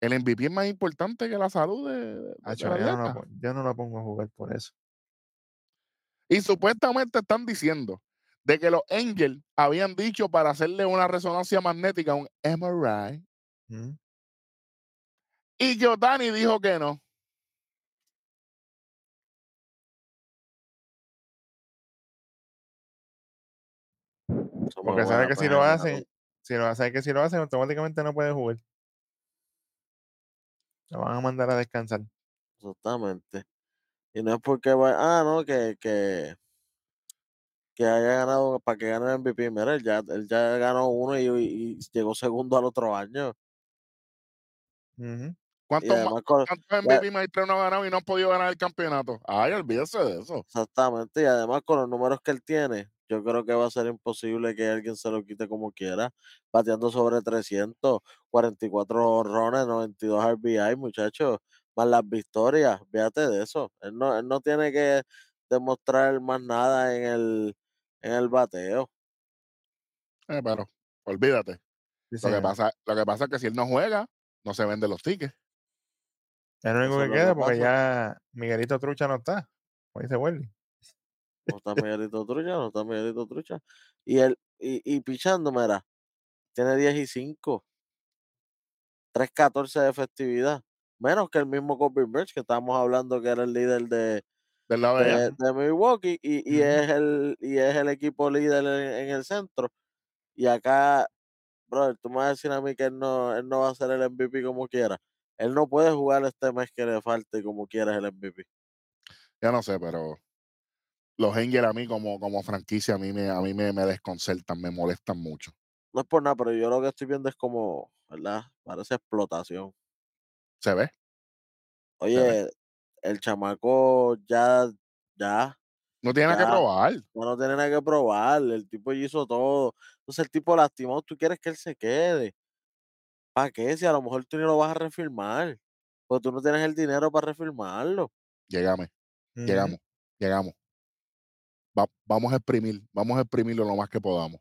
El MVP es más importante que la salud de, de- yo, no pon- yo no lo pongo a jugar por eso. Y supuestamente están diciendo de que los Angels habían dicho para hacerle una resonancia magnética, un MRI, Mm. y Otani dijo que no. Porque sabe que si pena, lo hacen, si lo, sabe que si lo hacen, automáticamente no puede jugar. Lo van a mandar a descansar. Exactamente. Y no es porque va, ah, no, que, que, que haya ganado, para que gane el MVP. Mira, él ya, él ya ganó uno y, y llegó segundo al otro año. ¿Cuántos, además, cuántos MVP Maestro no han ganado y no han podido ganar el campeonato? Ay, olvídese de eso. exactamente, y además con los números que él tiene, yo creo que va a ser imposible que alguien se lo quite como quiera, bateando sobre 300, 44 honrones, 92 RBI, muchachos, más las victorias, fíjate de eso. Él no, él no tiene que demostrar más nada en el, en el bateo. Eh, pero olvídate. Sí, Lo que, pasa, lo que pasa es que si él no juega, no se venden los tickets. Es lo único Eso que queda porque ya Miguelito Trucha no está. Como dice Welly. [LAUGHS] [LAUGHS] No está Miguelito Trucha, no está Miguelito Trucha. Y él, y, y pichando, mira, tiene 10 y 5. 3.14 de efectividad. Menos que el mismo Corbin Burns, que estábamos hablando que era el líder de, De Milwaukee y, y es el, y es el equipo líder en, en el centro. Y acá, brother, tú me vas a decir a mí que él no, él no va a ser el MVP como quiera. Él no puede jugar este mes que le falte como quiera es el MVP. Ya no sé, pero los Angels a mí como, como franquicia a mí, me, a mí me, me desconcertan, me molestan mucho. No es por nada, pero yo lo que estoy viendo es como, ¿verdad? Parece explotación. ¿Se ve? Oye, el chamaco ya, ya, No tiene nada que probar. no, no tiene nada que probar. El tipo ya hizo todo. Entonces el tipo lastimado, tú quieres que él se quede. ¿Para qué? Si a lo mejor tú ni lo vas a refirmar. Porque tú no tienes el dinero para refirmarlo. Llegame, llegamos, llegamos. Va- vamos a exprimir, vamos a exprimirlo lo más que podamos.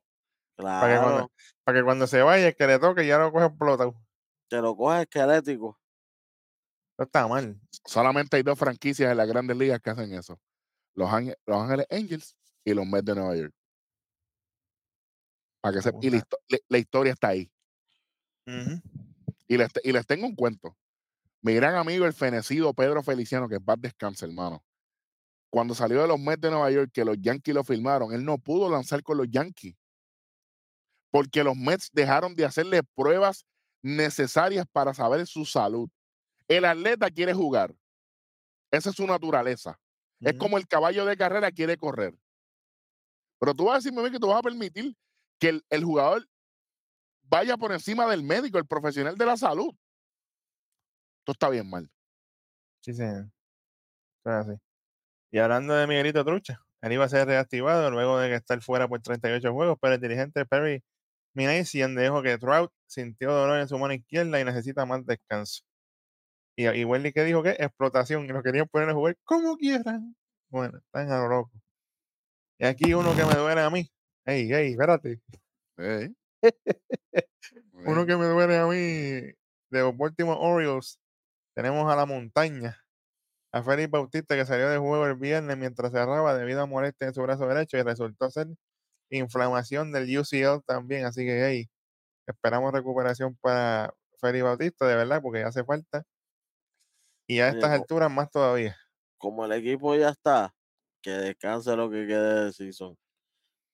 Para que, cuando, Claro, para que cuando se vaya, el que le toque ya lo coge explotado. te lo coges esquelético. Eso está mal. Solamente hay dos franquicias en las grandes ligas que hacen eso. Los, Ángel- los Ángeles Angels y los Mets de Nueva York. Para que Me se- y la, historia está ahí. Y les, y les tengo un cuento. Mi gran amigo, el fenecido Pedro Feliciano, que en paz descanse, hermano. Cuando salió de los Mets de Nueva York, que los Yankees lo firmaron, él no pudo lanzar con los Yankees. Porque los Mets dejaron de hacerle pruebas necesarias para saber su salud. El atleta quiere jugar. Esa es su naturaleza. Es como el caballo de carrera quiere correr. Pero tú vas a decirme que tú vas a permitir que el, el jugador vaya por encima del médico, el profesional de la salud. Esto está bien mal. Sí, señor. Así. Y hablando de Miguelito Trucha, él iba a ser reactivado luego de que estar fuera por 38 juegos, pero el dirigente Perry Minassian dijo que Trout sintió dolor en su mano izquierda y necesita más descanso. Y, y Welly que dijo que explotación y lo querían poner a jugar como quieran. Bueno, están a lo loco. Y aquí uno que me duele a mí. Ey, ey, espérate. Eh, [LAUGHS] Uno que me duele a mí de los Baltimore Orioles. Tenemos a la montaña. A Félix Bautista que salió de juego el viernes mientras cerraba debido a molestia en su brazo derecho y resultó ser inflamación del UCL también. Así que hey, esperamos recuperación para Félix Bautista, de verdad, porque hace falta. Y a estas alturas más todavía. como el equipo ya está, que descanse lo que quede de season.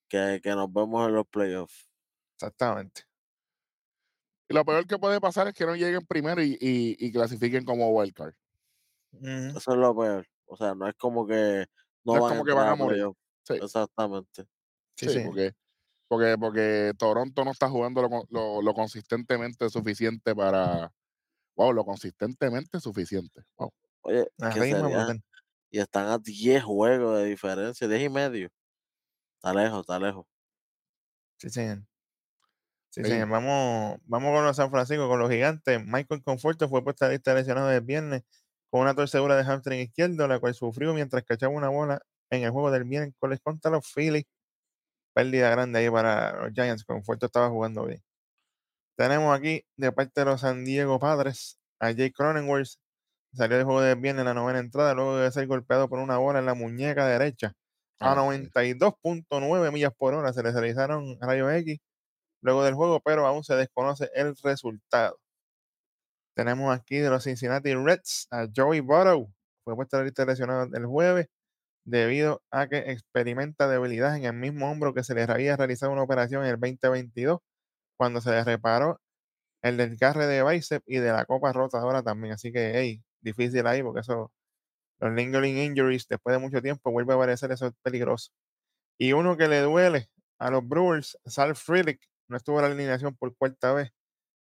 Que, que nos vemos en los playoffs. Exactamente. Y lo peor que puede pasar es que no lleguen primero y, y- y clasifiquen como wildcard. Ujú. Eso es lo peor. O sea, no es como que no, No es como que van a morir. Sí. Exactamente. Sí, Sí, sí. porque, porque, porque Toronto no está jugando lo- lo consistentemente suficiente para. Wow, lo consistentemente suficiente. Wow. Oye, y están a 10 juegos de diferencia, 10 y medio. Está lejos, está lejos. Sí, señor. Sí, Sí. señor. Vamos, vamos con los San Francisco, con los gigantes. Michael Conforto fue puesta a lista de lesionados el viernes con una torcedura de hamstring izquierdo, la cual sufrió mientras cachaba una bola en el juego del miércoles contra los Phillies. Pérdida grande ahí para los Giants. Conforto estaba jugando bien. Tenemos aquí de parte de los San Diego Padres a Jake Cronenworth. Salió del juego del viernes en la novena entrada luego de ser golpeado por una bola en la muñeca derecha a Ah, 92.9 millas por hora. Se le realizaron rayos X luego del juego, pero aún se desconoce el resultado. Tenemos aquí de los Cincinnati Reds a Joey Burrow. Fue puesto a la lista de lesionados el jueves debido a que experimenta debilidad en el mismo hombro que se le había realizado una operación en el 2022 cuando se le reparó el desgarre de bíceps y de la copa rotadora también. Así que, hey, difícil ahí porque eso, los lingering injuries después de mucho tiempo vuelve a aparecer, eso es peligroso. Y uno que le duele a los Brewers, Sal Frelick, no estuvo en la alineación por cuarta vez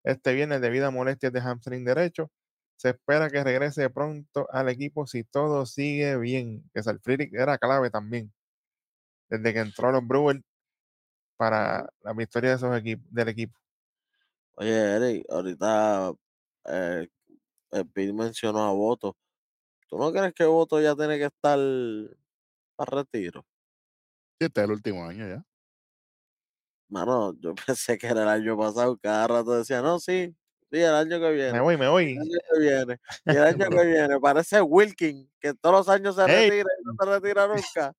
este viernes debido a molestias de hamstring derecho. Se espera que regrese pronto al equipo si todo sigue bien. Que Sal Frelick era clave también. Desde que entró a los Brewers para la victoria de esos equipos, del equipo. Oye, Eric, ahorita eh, el Pete mencionó a Voto. ¿Tú no crees que Voto ya tiene que estar para retiro? Sí, este es el último año ya. Mano, yo [LAUGHS] pensé que era el año pasado. Cada rato decía, no, sí, sí, el año que Me viene. voy, me El voy. año que viene. [LAUGHS] Y el año que viene. Parece Wilkin, que todos los años se retira y no se retira nunca.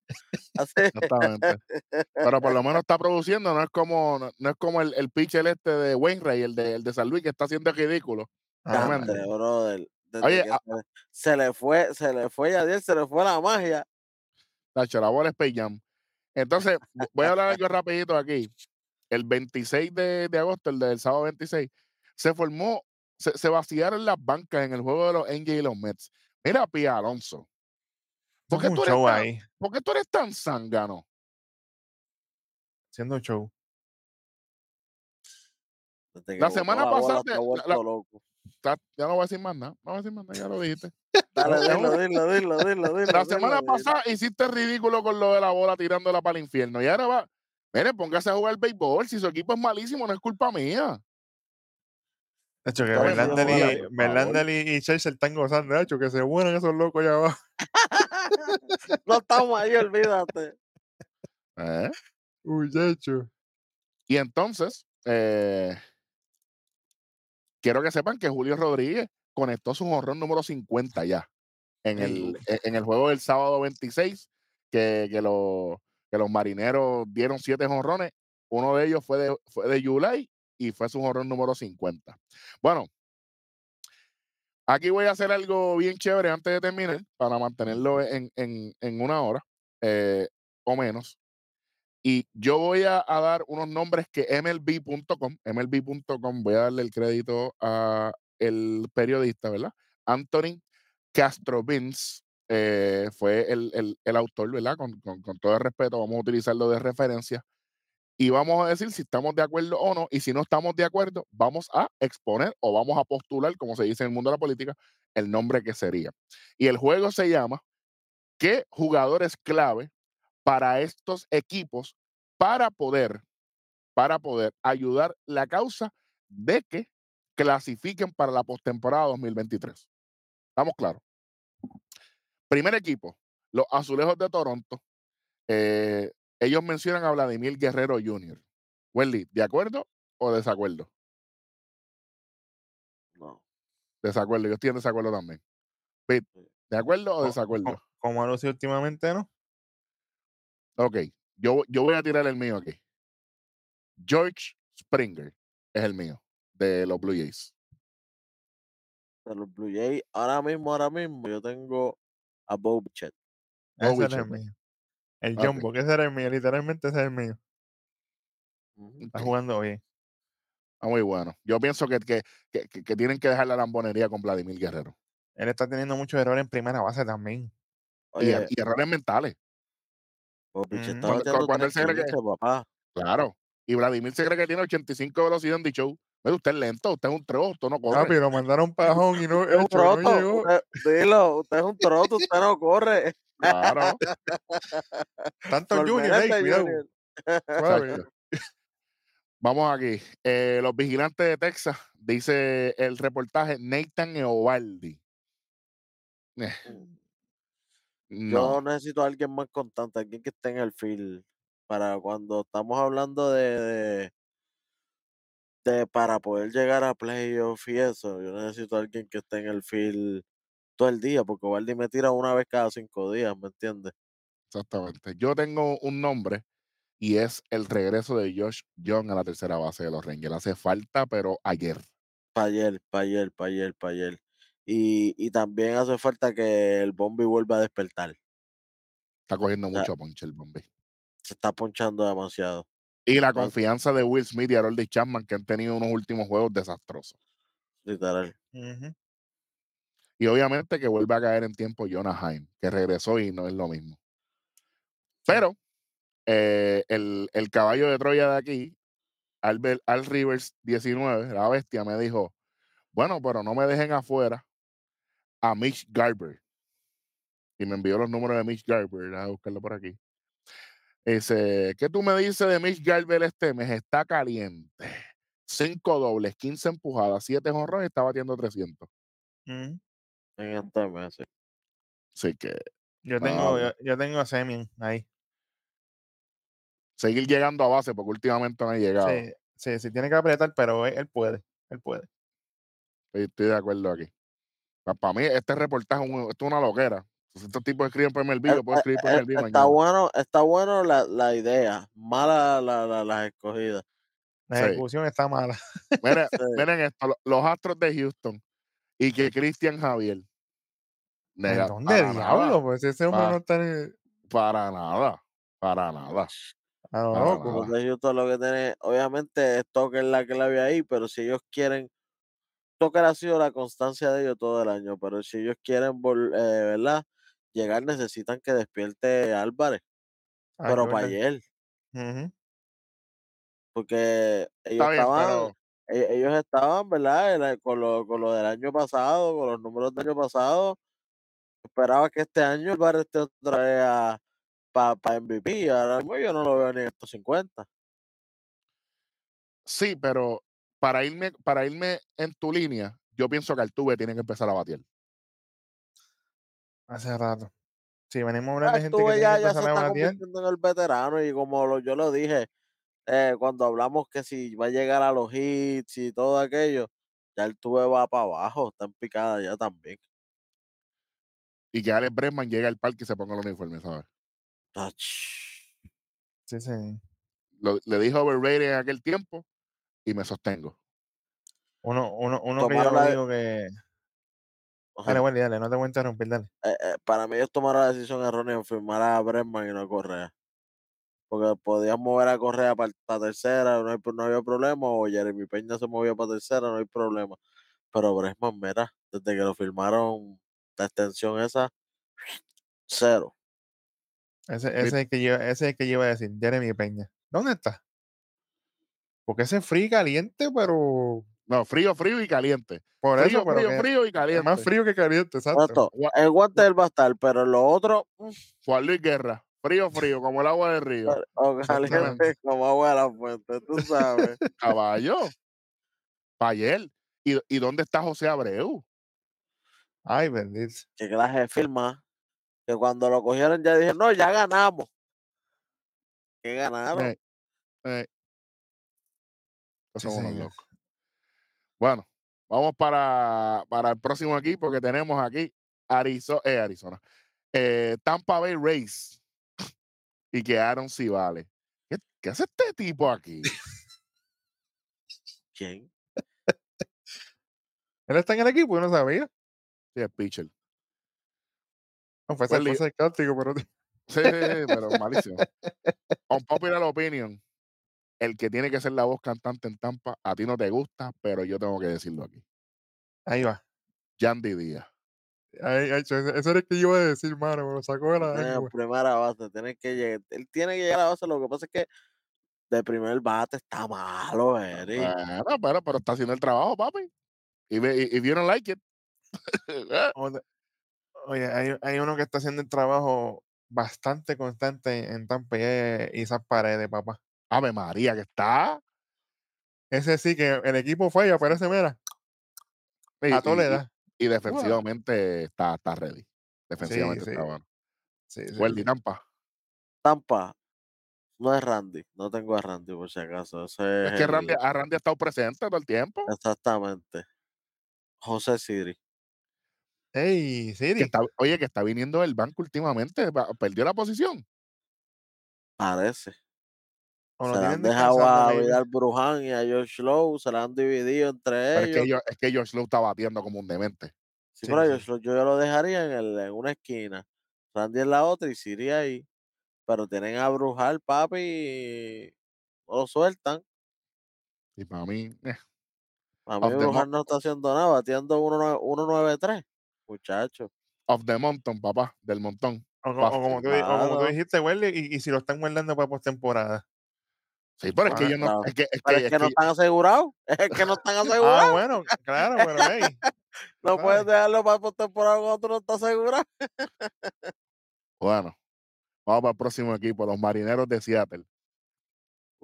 Así. [LAUGHS] Exactamente. Pero por lo menos está produciendo, no es como, no, no es como el, el pitcher este de Wainwright, el de, el de San Luis, que está haciendo ridículo. Ah, brother. Oye, a- se, se le fue, se le fue Yadier, se le fue la magia. Tacho, la bola es Space Jam. Entonces, vo- voy a hablar algo rapidito aquí. El 26 de, de agosto, el del sábado 26, se formó, se, se vaciaron las bancas en el juego de los Angels y los Mets. Mira, Pia Alonso. ¿Por qué, tú eres show tan, ahí, por qué tú eres tan zángano? haciendo un show. La semana pasada, Ya no voy a decir más nada. No voy a decir más nada, ya lo dijiste. [LAUGHS] Dale, dilo, dilo, dilo, dilo, [LAUGHS] dilo. La semana dilo. pasada hiciste ridículo con lo de la bola tirándola para el infierno. Y ahora va. Mire, póngase a jugar béisbol. Si su equipo es malísimo, no es culpa mía. De hecho, que pero y, Churchill están gozando. De hecho, que se mueran esos locos allá abajo. [LAUGHS] no estamos ahí, olvídate. ¿Eh? Uy, de hecho. Y entonces, eh, quiero que sepan que Julio Rodríguez conectó su honrón número 50 ya en el, e- en el juego del sábado 26, que, que, lo- que los marineros dieron siete honrones. Uno de ellos fue de, fue de July y fue su honrón número 50. Bueno, aquí voy a hacer algo bien chévere antes de terminar para mantenerlo en, en- en una hora eh, o menos. Y yo voy a, a dar unos nombres que MLB.com, MLB.com, voy a darle el crédito a el periodista, ¿verdad? Anthony Castro Vince fue el, el- el autor, ¿verdad? Con, con- con todo el respeto, vamos a utilizarlo de referencia. Y vamos a decir si estamos de acuerdo o no. Y si no estamos de acuerdo, vamos a exponer o vamos a postular, como se dice en el mundo de la política, el nombre que sería. Y el juego se llama ¿Qué jugadores clave para estos equipos para poder, para poder ayudar la causa de que clasifiquen para la postemporada 2023? ¿Estamos claros? Primer equipo, los Azulejos de Toronto. Eh, ellos mencionan a Vladimir Guerrero Jr. Welly, ¿de acuerdo o desacuerdo? No. Desacuerdo, yo estoy en desacuerdo también. Pete, ¿De acuerdo o desacuerdo? co- Como ha lucido últimamente, ¿no? Ok, yo, yo voy a tirar el mío aquí. George Springer es el mío, de los Blue Jays. De los Blue Jays, ahora mismo, ahora mismo, yo tengo a Bob. Ese el Chet. mío. El Ok. Jumbo, que ese era el mío, literalmente ese es el mío. Ujú. Está jugando bien. Está muy bueno. Yo pienso que, que, que- que- tienen que dejar la lambonería con Vladimir Guerrero. Él está teniendo muchos errores en primera base también. Y, er- Oye, y errores mentales. Está Cuando- cuando él se cree que- 315, papá. Claro. Y Vladimir se cree que tiene 85 de velocidad en D-Show. Mira, usted es lento, usted es un trozo, usted no corre. Papi, lo mandaron pajón [LAUGHS] y no, es un no troto, llegó. usted- dilo, usted es un troto, usted no corre. Claro. Tanto Junior, ey, Sorprendente, cuidado. Junior. [LAUGHS] Vamos aquí. Eh, los vigilantes de Texas, dice el reportaje, Nathan Eovaldi. Eh, Yo no, necesito a alguien más constante, alguien que esté en el field. Para cuando estamos hablando de, de, de para poder llegar a playoff y eso, yo necesito a alguien que esté en el field todo el día, porque Waldi me tira una vez cada cinco días, ¿me entiendes? exactamente. Yo tengo un nombre y es el regreso de Josh Young a la tercera base de los Rangers. Hace falta, pero ayer. Para ayer, para ayer, para ayer, ayer. Y, y también hace falta que el Bombi vuelva a despertar. Está cogiendo Ya. mucho ponche el Bombay. Se está ponchando demasiado. Y la confianza de Will Smith y Harold Chapman, que han tenido unos últimos juegos desastrosos. Literal. Y obviamente que vuelve a caer en tiempo Jonah Heim, que regresó y no es lo mismo. Pero eh, el, el caballo de Troya de aquí, Albert, Al Rivers 19, la bestia, me dijo, bueno, pero no me dejen afuera a Mitch Garber. Y me envió los números de Mitch Garber, a buscarlo por aquí. Dice, ¿qué tú me dices de Mitch Garber este mes? Está caliente. Cinco dobles, 15 empujadas, 7 honrones, está batiendo 300. Ujú. En este mes. sí. Así que Yo Ah, tengo, yo, yo tengo a Semien ahí. seguir llegando a base, porque últimamente no ha llegado. Sí, sí, sí, tiene que apretar, pero él, él puede. Él puede. Estoy, estoy de acuerdo aquí. Para mí, este reportaje es, una loquera. Si estos tipos escriben por MLB, Eh, yo puedo escribir por eh, MLB está mañana. bueno, está bueno la, la idea, mala la, la, las escogidas. La Sí. ejecución está mala. Miren, [LAUGHS] Sí. miren esto, lo- los Astros de Houston y que Cristian Javier. ¿En nega- dónde para diablo? nada, Pues ese hombre Pa- no está para nada, para nada. A lo para loco. nada. Los de Houston lo que tiene, obviamente, Stoker es la clave ahí, pero si ellos quieren, Stoker ha sido la constancia de ellos todo el año, pero si ellos quieren, eh, ¿verdad? Llegar necesitan que despierte Álvarez, a pero para ayer, porque ellos Está bien, estaban, pero ellos estaban, ¿verdad? El- Con lo, con lo del año pasado, con los números del año pasado, esperaba que este año Álvarez esté otra vez para MVP, y ahora mismo yo no lo veo ni en estos 50. sí, pero para irme, para irme en tu línea, yo pienso que Altuve tiene que empezar a batear. Hace rato. Sí, venimos a hablar de gente que tiene ya, que ya se a está batear. convirtiendo en el veterano y como lo- yo lo dije eh, cuando hablamos que si va a llegar a los hits y todo aquello, ya el tuve va para abajo, está en picada ya también. Y que Alex Bregman llegue al parque y se ponga el uniforme, ¿sabes? Ach, Sí, sí. Lo- le dije overrated en aquel tiempo y me sostengo. Uno, uno, uno que yo la- digo que. ajá. Dale, Wendy, dale, no te voy a interrumpir, dale. Eh, eh, para mí ellos tomaron la decisión errónea en firmar a Bregman y no a Correa. Porque podían mover a Correa para la tercera, no, hay, no había problema, o Jeremy Peña se movía para tercera, no hay problema. Pero Bregman, mira, desde que lo firmaron, la extensión esa, cero. Ese, ese, es el que yo, ese es el que yo iba a decir, Jeremy Peña. ¿Dónde está? Porque ese es frío y caliente, pero No, frío, frío y caliente. por Frío, eso, pero frío, que frío y caliente. más frío que caliente, exacto. El guante él va a estar, pero lo otro, mm, Juan Luis Guerra. Frío, frío, como el agua del río. o caliente como agua de la fuente, tú sabes. [LAUGHS] Caballo. Pa' ayer. ¿Y, ¿Y dónde está José Abreu? Ay, bendito. que clase de firma, que cuando lo cogieron ya dijeron, no, ya ganamos. ¿Qué ganaron? Eh, eh. Sí, Somos unos locos. Bueno, vamos para, para el próximo equipo que tenemos aquí. Arizona, eh, Arizona. Eh, Tampa Bay Rays. Y que Aaron vale. ¿Qué, ¿Qué hace este tipo aquí? ¿Quién? Él está en el equipo, yo no sabía. Sí, el pitcher. No, fue, fue sarcástico, pero Sí, sí, sí, pero malísimo. On popular opinion, el que tiene que ser la voz cantante en Tampa, a ti no te gusta, pero yo tengo que decirlo aquí. ahí va. Yandy Díaz. Eso, eso era el que yo iba a decir, mano, me lo sacó de la lengua. primera base, tiene que llegar. Él tiene que llegar a la base, lo que pasa es que de primer bate está malo, Eric. Bueno, pero, pero está haciendo el trabajo, papi. Y if you don't like it. [LAUGHS] eh, Oye, hay, hay uno que está haciendo el trabajo bastante constante en Tampa y es Isaac Paredes, papá. Ave María, que está. Ese sí que el equipo fue y aparece, mira, a todo le da. Y defensivamente está, está ready. Defensivamente sí. está bueno. Sí. Tampa. Tampa, no es Randy, no tengo a Randy por si acaso. Ese Es es que Randy, a Randy ha estado presente todo el tiempo. Exactamente. José Siri. Ey, Que Siri. está, oye, que está viniendo del banco últimamente. Perdió la posición. Parece. O se la han dejado a. Vidal Bruján y a Josh Lowe, se la han dividido entre Pero es ellos. que, yo, es que George Lowe está batiendo como un demente. Sí, Sí, pero a sí. Josh Lowe yo lo dejaría en, el- en una esquina. Randy en la otra y Siri ahí. Pero tienen a Brujal, papi, y no lo sueltan. Y para mí, eh, A mí mo- no está haciendo nada, batiendo 1-9-3. Muchacho. of the mountain, papá, del montón. O, como tú, o como tú dijiste, Welly, y, y si lo están guardando para postemporada. Sí, pero es que Ah, yo no. Es que, es que, es que es no están asegurados. [LAUGHS] Es que no están Ah, asegurados. bueno, claro, pero hey, [LAUGHS] no puedes dejarlo para postemporada cuando tú no estás asegurado. bueno, vamos para el próximo equipo, los marineros de Seattle.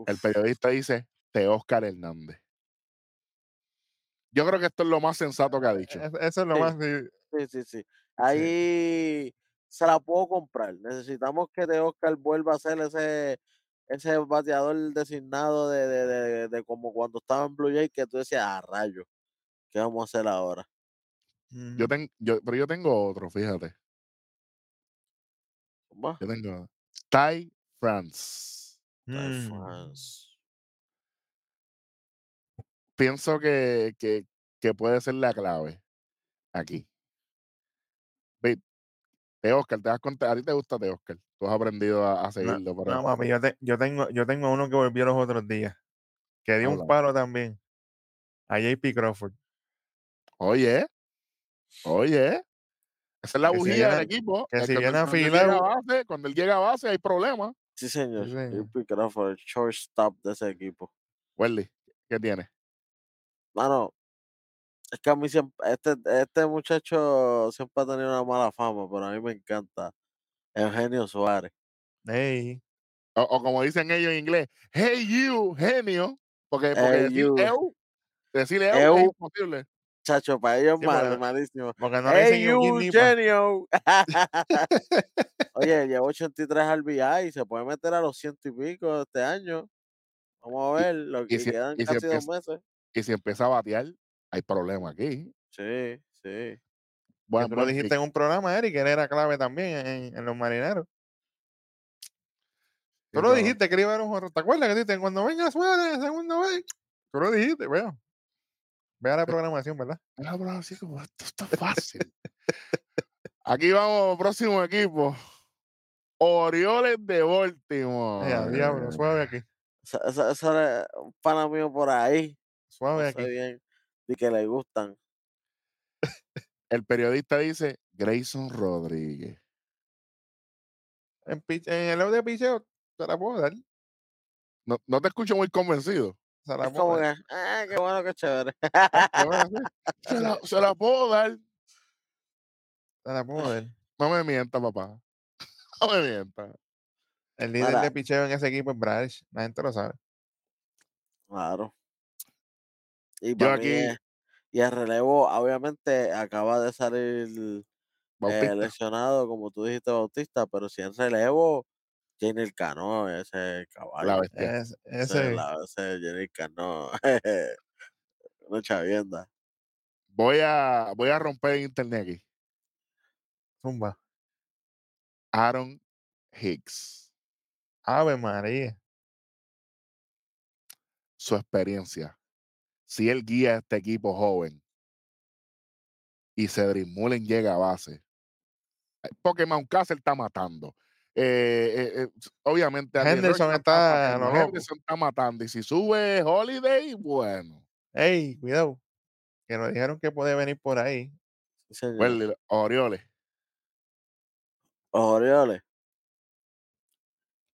El periodista dice Te Oscar Hernández. Yo creo que esto es lo más sensato que ha dicho. es- eso es lo Sí. más. sí, Sí, sí, sí. Ahí se la puedo comprar. Necesitamos que de Oscar vuelva a ser ese, ese bateador designado de, de, de, de como cuando estaba en Blue Jay, que tú decías, a rayo, ¿qué vamos a hacer ahora? Yo ujú. ten- yo, pero yo tengo otro, fíjate. ¿Cómo? Yo tengo Ty France. Ty Mm. France. Pienso que, que, que puede ser la clave aquí. Te Oscar, te das cuenta, a ti te gusta Te Oscar. Tú has aprendido a, a No, seguirlo. pero no, papi, yo, te- yo tengo, yo tengo uno que volvió los otros días, que dio un palo también. A JP Crawford. Oye, oye. Esa es la Que si bujía del equipo. que si viene a base, cuando él llega a base hay problemas. Sí, señor. Sí, señor. JP Crawford, el shortstop de ese equipo. Welly, ¿qué tiene? Mano, es que a mí siempre, este, este muchacho siempre ha tenido una mala fama, pero a mí me encanta. Eugenio Suárez. Ey, O, o como dicen ellos en inglés, hey you, genio. Porque, porque Hey, decir eu, decir eu, es imposible. Chacho, para ellos Sí, mal, porque- malísimo. porque no le dicen Hey, you, genio. [LAUGHS] Oye, lleva 83 RBI y se puede meter a los ciento y pico este año. Vamos a ver, lo y que si- quedan y si casi dos meses. Y si empieza a batear, hay problema aquí. Sí, sí. Que Buen, tú lo buen dijiste pick. en un programa, Eric, que él era clave también en, en los marineros. Tú lo dijiste que iba a un jorro. ¿Te acuerdas que dijiste cuando venga Suárez, segundo vez? Tú lo dijiste, vea. Vea la programación, ¿verdad? Pero así como esto está [LAUGHS] fácil. Aquí vamos, próximo equipo. Orioles de Baltimore. Eh, a diablo, suave aquí. Es un pana mío por ahí. Suave No aquí. Y que le gustan. El periodista dice Grayson Rodríguez. En, el lado de picheo te la puedo dar. No, no te escucho muy convencido. Se la Es como puedo dar. que, ah, qué bueno, qué chévere. Sí, [LAUGHS] Se la, se la puedo dar. Se la puedo dar. No me mienta, papá. No me mienta. El líder de picheo en ese equipo es Bryce. La gente lo sabe. Claro. Y Yo para mí y el relevo, obviamente, acaba de salir eh, lesionado, como tú dijiste, Bautista, pero si en relevo, Jenny Cano, ese caballo. la bestia. Es- ese, ese, la- ese Jenny Cano. [LAUGHS] Una chavienda. Voy a, voy a romper internet aquí. zumba. Aaron Hicks. Ave María. Su experiencia. Si él guía a este equipo joven y Cedric Mullen llega a base. eh, Porque Mountcastle está matando. Eh, eh, eh, obviamente Henderson está matando. Henderson está matando. Y si sube Holiday, bueno. Ey, cuidado. Que nos dijeron que puede venir por ahí. Well, Orioles. Orioles.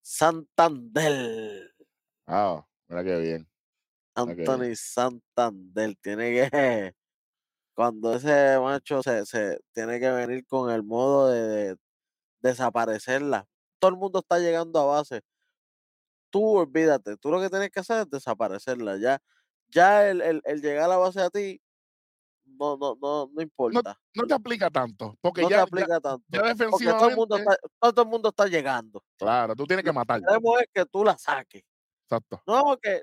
Santander. Ah, mira qué bien. Anthony Santander tiene que cuando ese macho se, se tiene que venir con el modo de, de desaparecerla. Todo el mundo está llegando a base. Tú olvídate, tú lo que tienes que hacer es desaparecerla. Ya, ya el, el- el llegar a la base a ti no, no, no, no importa. No te aplica tanto. Porque No, ya, te ya- aplica tanto. ya Porque todo el mundo está, todo el mundo está llegando. Claro, tú tienes que matar. Queremos es que tú la saques. Exacto. No, que,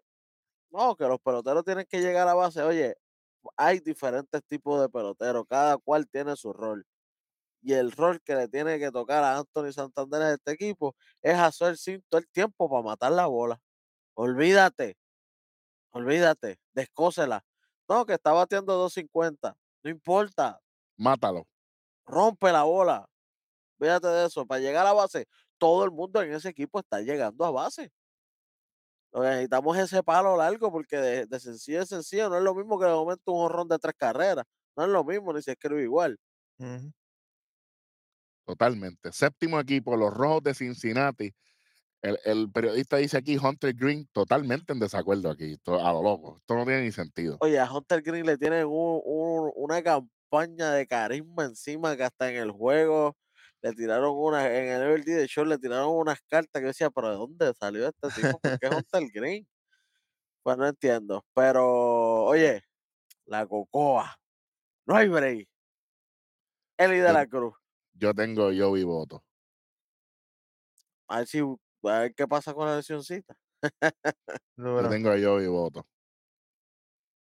no, que los peloteros tienen que llegar a base. Oye, hay diferentes tipos de peloteros, cada cual tiene su rol. Y el rol que le tiene que tocar a Anthony Santander en este equipo es hacer sin todo el tiempo para matar la bola. Olvídate, olvídate, descósela. No, que está bateando 250. No importa, Mátalo. rompe la bola. Olvídate de eso. Para llegar a base, todo el mundo en ese equipo está llegando a base. Necesitamos es ese palo largo porque de, de sencillo en sencillo no es lo mismo que de momento un honrón de tres carreras. No es lo mismo, ni se escribe igual. Totalmente. Séptimo equipo, los Rojos de Cincinnati. El, el periodista dice aquí Hunter Green totalmente en desacuerdo aquí, a lo loco. Esto no tiene ni sentido. Oye, a Hunter Green le tienen un- un- una campaña de carisma encima que hasta en el juego le tiraron una, en el Everyday de Show le tiraron unas cartas que yo decía, pero ¿de dónde salió este tipo? ¿Por qué Hunter Green? Pues no entiendo. Pero, oye, la cocoa. No hay break. Eli de Yo- la Cruz. Yo tengo yo y voto. A ver si a ver qué pasa con la lesioncita. [LAUGHS] Yo Duro. tengo yo y voto.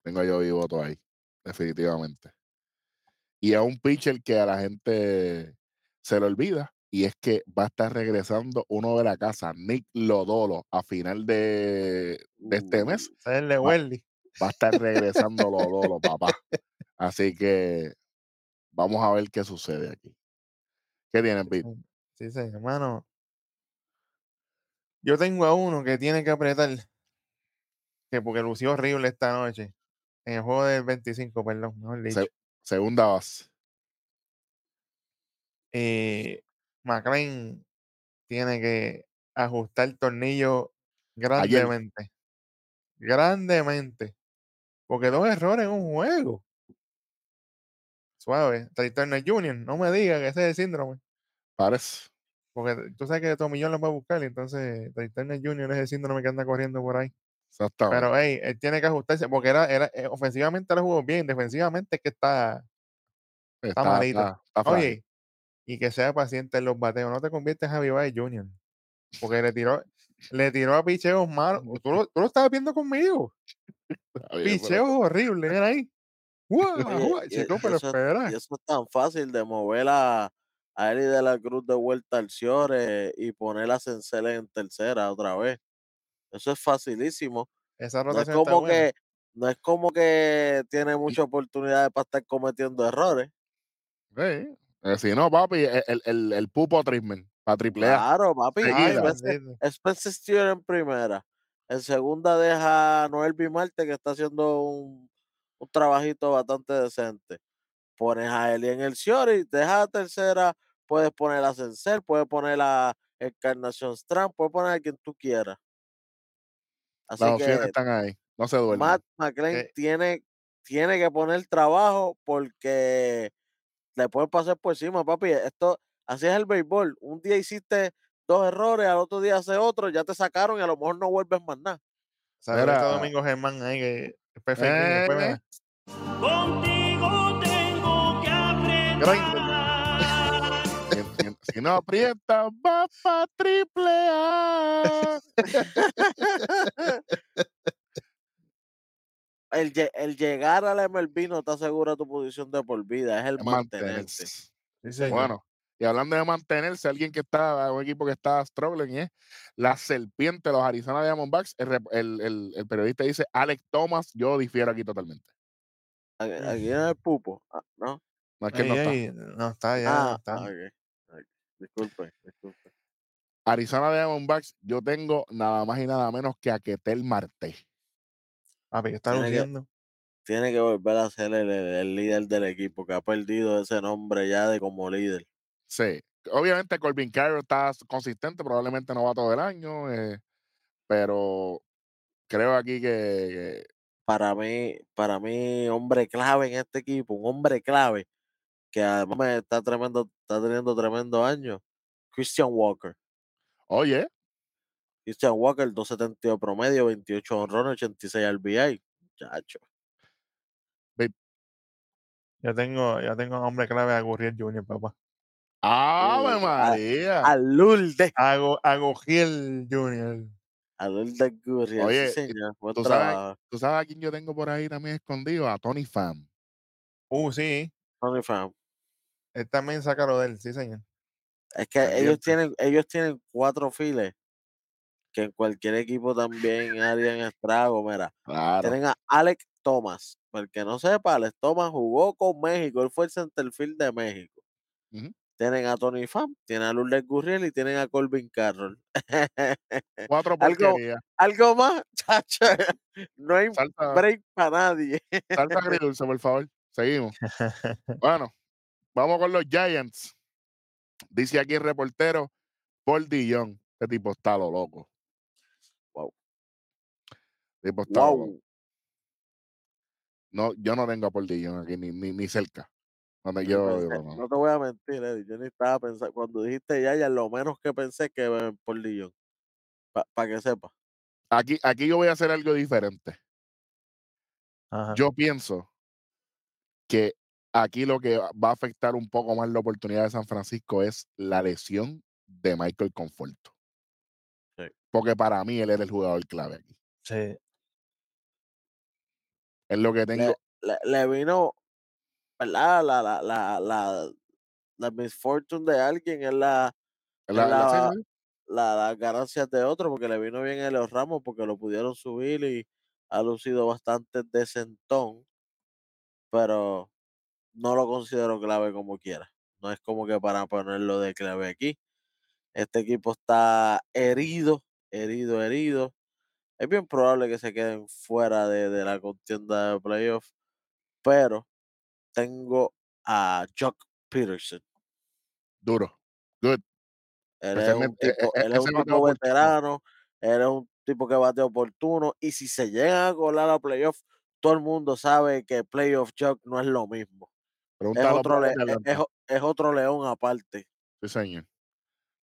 Tengo yo y voto ahí, definitivamente. Y a un pitcher que a la gente se le olvida, y es que va a estar regresando uno de la casa, Nick Lodolo, a final de, de este mes. Uh, Va-. Va a estar [LAUGHS] regresando Lodolo, papá. Así que vamos a ver qué sucede aquí. ¿Qué tienen, Pete? Sí, sí, hermano. Yo tengo a uno que tiene que apretar. Que porque lució horrible esta noche. En el juego del 25, perdón, mejor dicho. Se- segunda base. Eh, McLean tiene que ajustar el tornillo grandemente. Grandemente. Porque dos errores en un juego. Suave. Trey Turner Jr., no me diga que ese es el síndrome. Parece. Porque tú sabes que Tomillón lo va a buscar, y entonces Trey Turner Jr. es el síndrome que anda corriendo por ahí. Exactamente. Pero hey, él tiene que ajustarse, porque era, era eh, ofensivamente lo jugó bien, defensivamente es que está, está, malito. está- está frágil. Oye, y que sea paciente en los bateos, no te conviertes en Javi Baez Jr. Porque le tiró, le tiró a picheos malos. Tú lo, tú lo estabas viendo conmigo. Bien, pero- Picheos horribles, era ahí. [LAUGHS] Y pero eso es- espera. Y eso es tan fácil de mover a, a Eli de la Cruz de vuelta al Ciore y poner a Cencel en tercera otra vez. Eso es facilísimo. Esa No es rotación como que, no es como que tiene muchas oportunidades para estar cometiendo errores. Sí. Eh, si no, papi, el, el, el, el pupo treatment para triple A. Claro, papi. Ay, Spencer, Steer en primera. En segunda deja a Noel Bimarte que está haciendo un, un trabajito bastante decente. Pones a Eli en el Ciore y deja a tercera. Puedes poner a Cencel, puedes poner a Encarnación Strand, puedes poner a quien tú quieras. Así Las opciones que están ahí. No se duerme. Matt McLean Eh. tiene, tiene que poner trabajo porque le pueden pasar por encima, papi. Esto, así es el béisbol. Un día hiciste dos errores, al otro día hace otro, ya te sacaron y a lo mejor no vuelves más nada. A Mira. Domingo Germán ahí que news, después Eh. Contigo tengo que apretar. Si- si- si no aprieta, va pa' triple A. [LAUGHS] [LAUGHS] El, el llegar al MLB no te asegura tu posición de por vida, es el Es mantenerse. Sí. Bueno, y hablando de mantenerse, alguien que está, un equipo que está struggling es la serpiente, los Arizona Diamondbacks. El, el, el- el periodista dice Alex Thomas, yo difiero aquí totalmente. Aquí aquí en el pupo, ah, ¿no? No es que no Ey, está. ey, no está, ya Ah, está. Disculpe, disculpe. Arizona Diamondbacks, yo tengo nada más y nada menos que a Ketel Marte. Papi, está Tiene que- luciendo. Tiene que volver a ser el, el- el líder del equipo, que ha perdido ese nombre ya de como líder. Sí. Obviamente Corbin Carroll está consistente, probablemente no va todo el año, eh, pero creo aquí que, que Para mí, para mí, hombre clave en este equipo, un hombre clave, que además me está tremendo, está teniendo tremendo año. Christian Walker. oye, Christian Walker, 272 promedio, 28 honrones, 86 RBI. Chacho. Ya tengo, ya tengo hombre clave a Gurriel Jr., papá. ¡Ave María! A Lourdes. Hago, a Gurriel Jr. A Lourdes Gurriel. Oye, sí, señor. Tú sabes-. ¿Tú sabes a quién yo tengo por ahí también escondido? A Tony Pham. Uh, sí. Tony Pham. Él también saca lo de él, sí, señor. Es que ellos tienen, ellos tienen cuatro files que en cualquier equipo también harían estrago. Mira, Claro. tienen a Alex Thomas. Para el que no sepa, Alex Thomas jugó con México. Él fue el centerfield de México. Tienen a Tony Pham, tienen a Lourdes Gurriel y tienen a Corbin Carroll. [LAUGHS] Cuatro Algo- porquerías. Algo más, [LAUGHS] chacho. No hay Salta, break para nadie. salta agridulce, por favor. Seguimos. [LAUGHS] Bueno, vamos con los Giants. Dice aquí el reportero Paul Dillon. Este tipo está lo loco. Wow. Tipo. No, yo no tengo a Paul Dillon aquí ni, ni, ni cerca. Donde Yo yo, pensé- no. no te voy a mentir, Eddie. Yo ni estaba pensando. Cuando dijiste ya, ya lo menos que pensé que por Lillón. Para que sepa. Aquí, aquí yo voy a hacer algo diferente. Ajá. Yo pienso que aquí lo que va a afectar un poco más la oportunidad de San Francisco es la lesión de Michael Conforto. Sí. Porque para mí él era el jugador clave aquí. Sí. Es lo que tengo. Le, le vino, ¿verdad? La, la, la, la, la misfortune de alguien es la, la- la- la- las ganancias de otro, porque le vino bien a los Ramos, porque lo pudieron subir y ha lucido bastante decentón, pero no lo considero clave como quiera. No es como que para ponerlo de clave aquí. Este equipo está herido, herido, herido. Es bien probable que se queden fuera de, de la contienda de playoff, pero tengo a Jock Peterson. Duro. Good. Él es un Especialmente, e- tipo, e- él es un tipo veterano, él es un tipo que bate oportuno, y si se llegan a colar a playoff, todo el mundo sabe que playoff Jock no es lo mismo. Es otro, le- de es, otro león aparte. Sí, señor.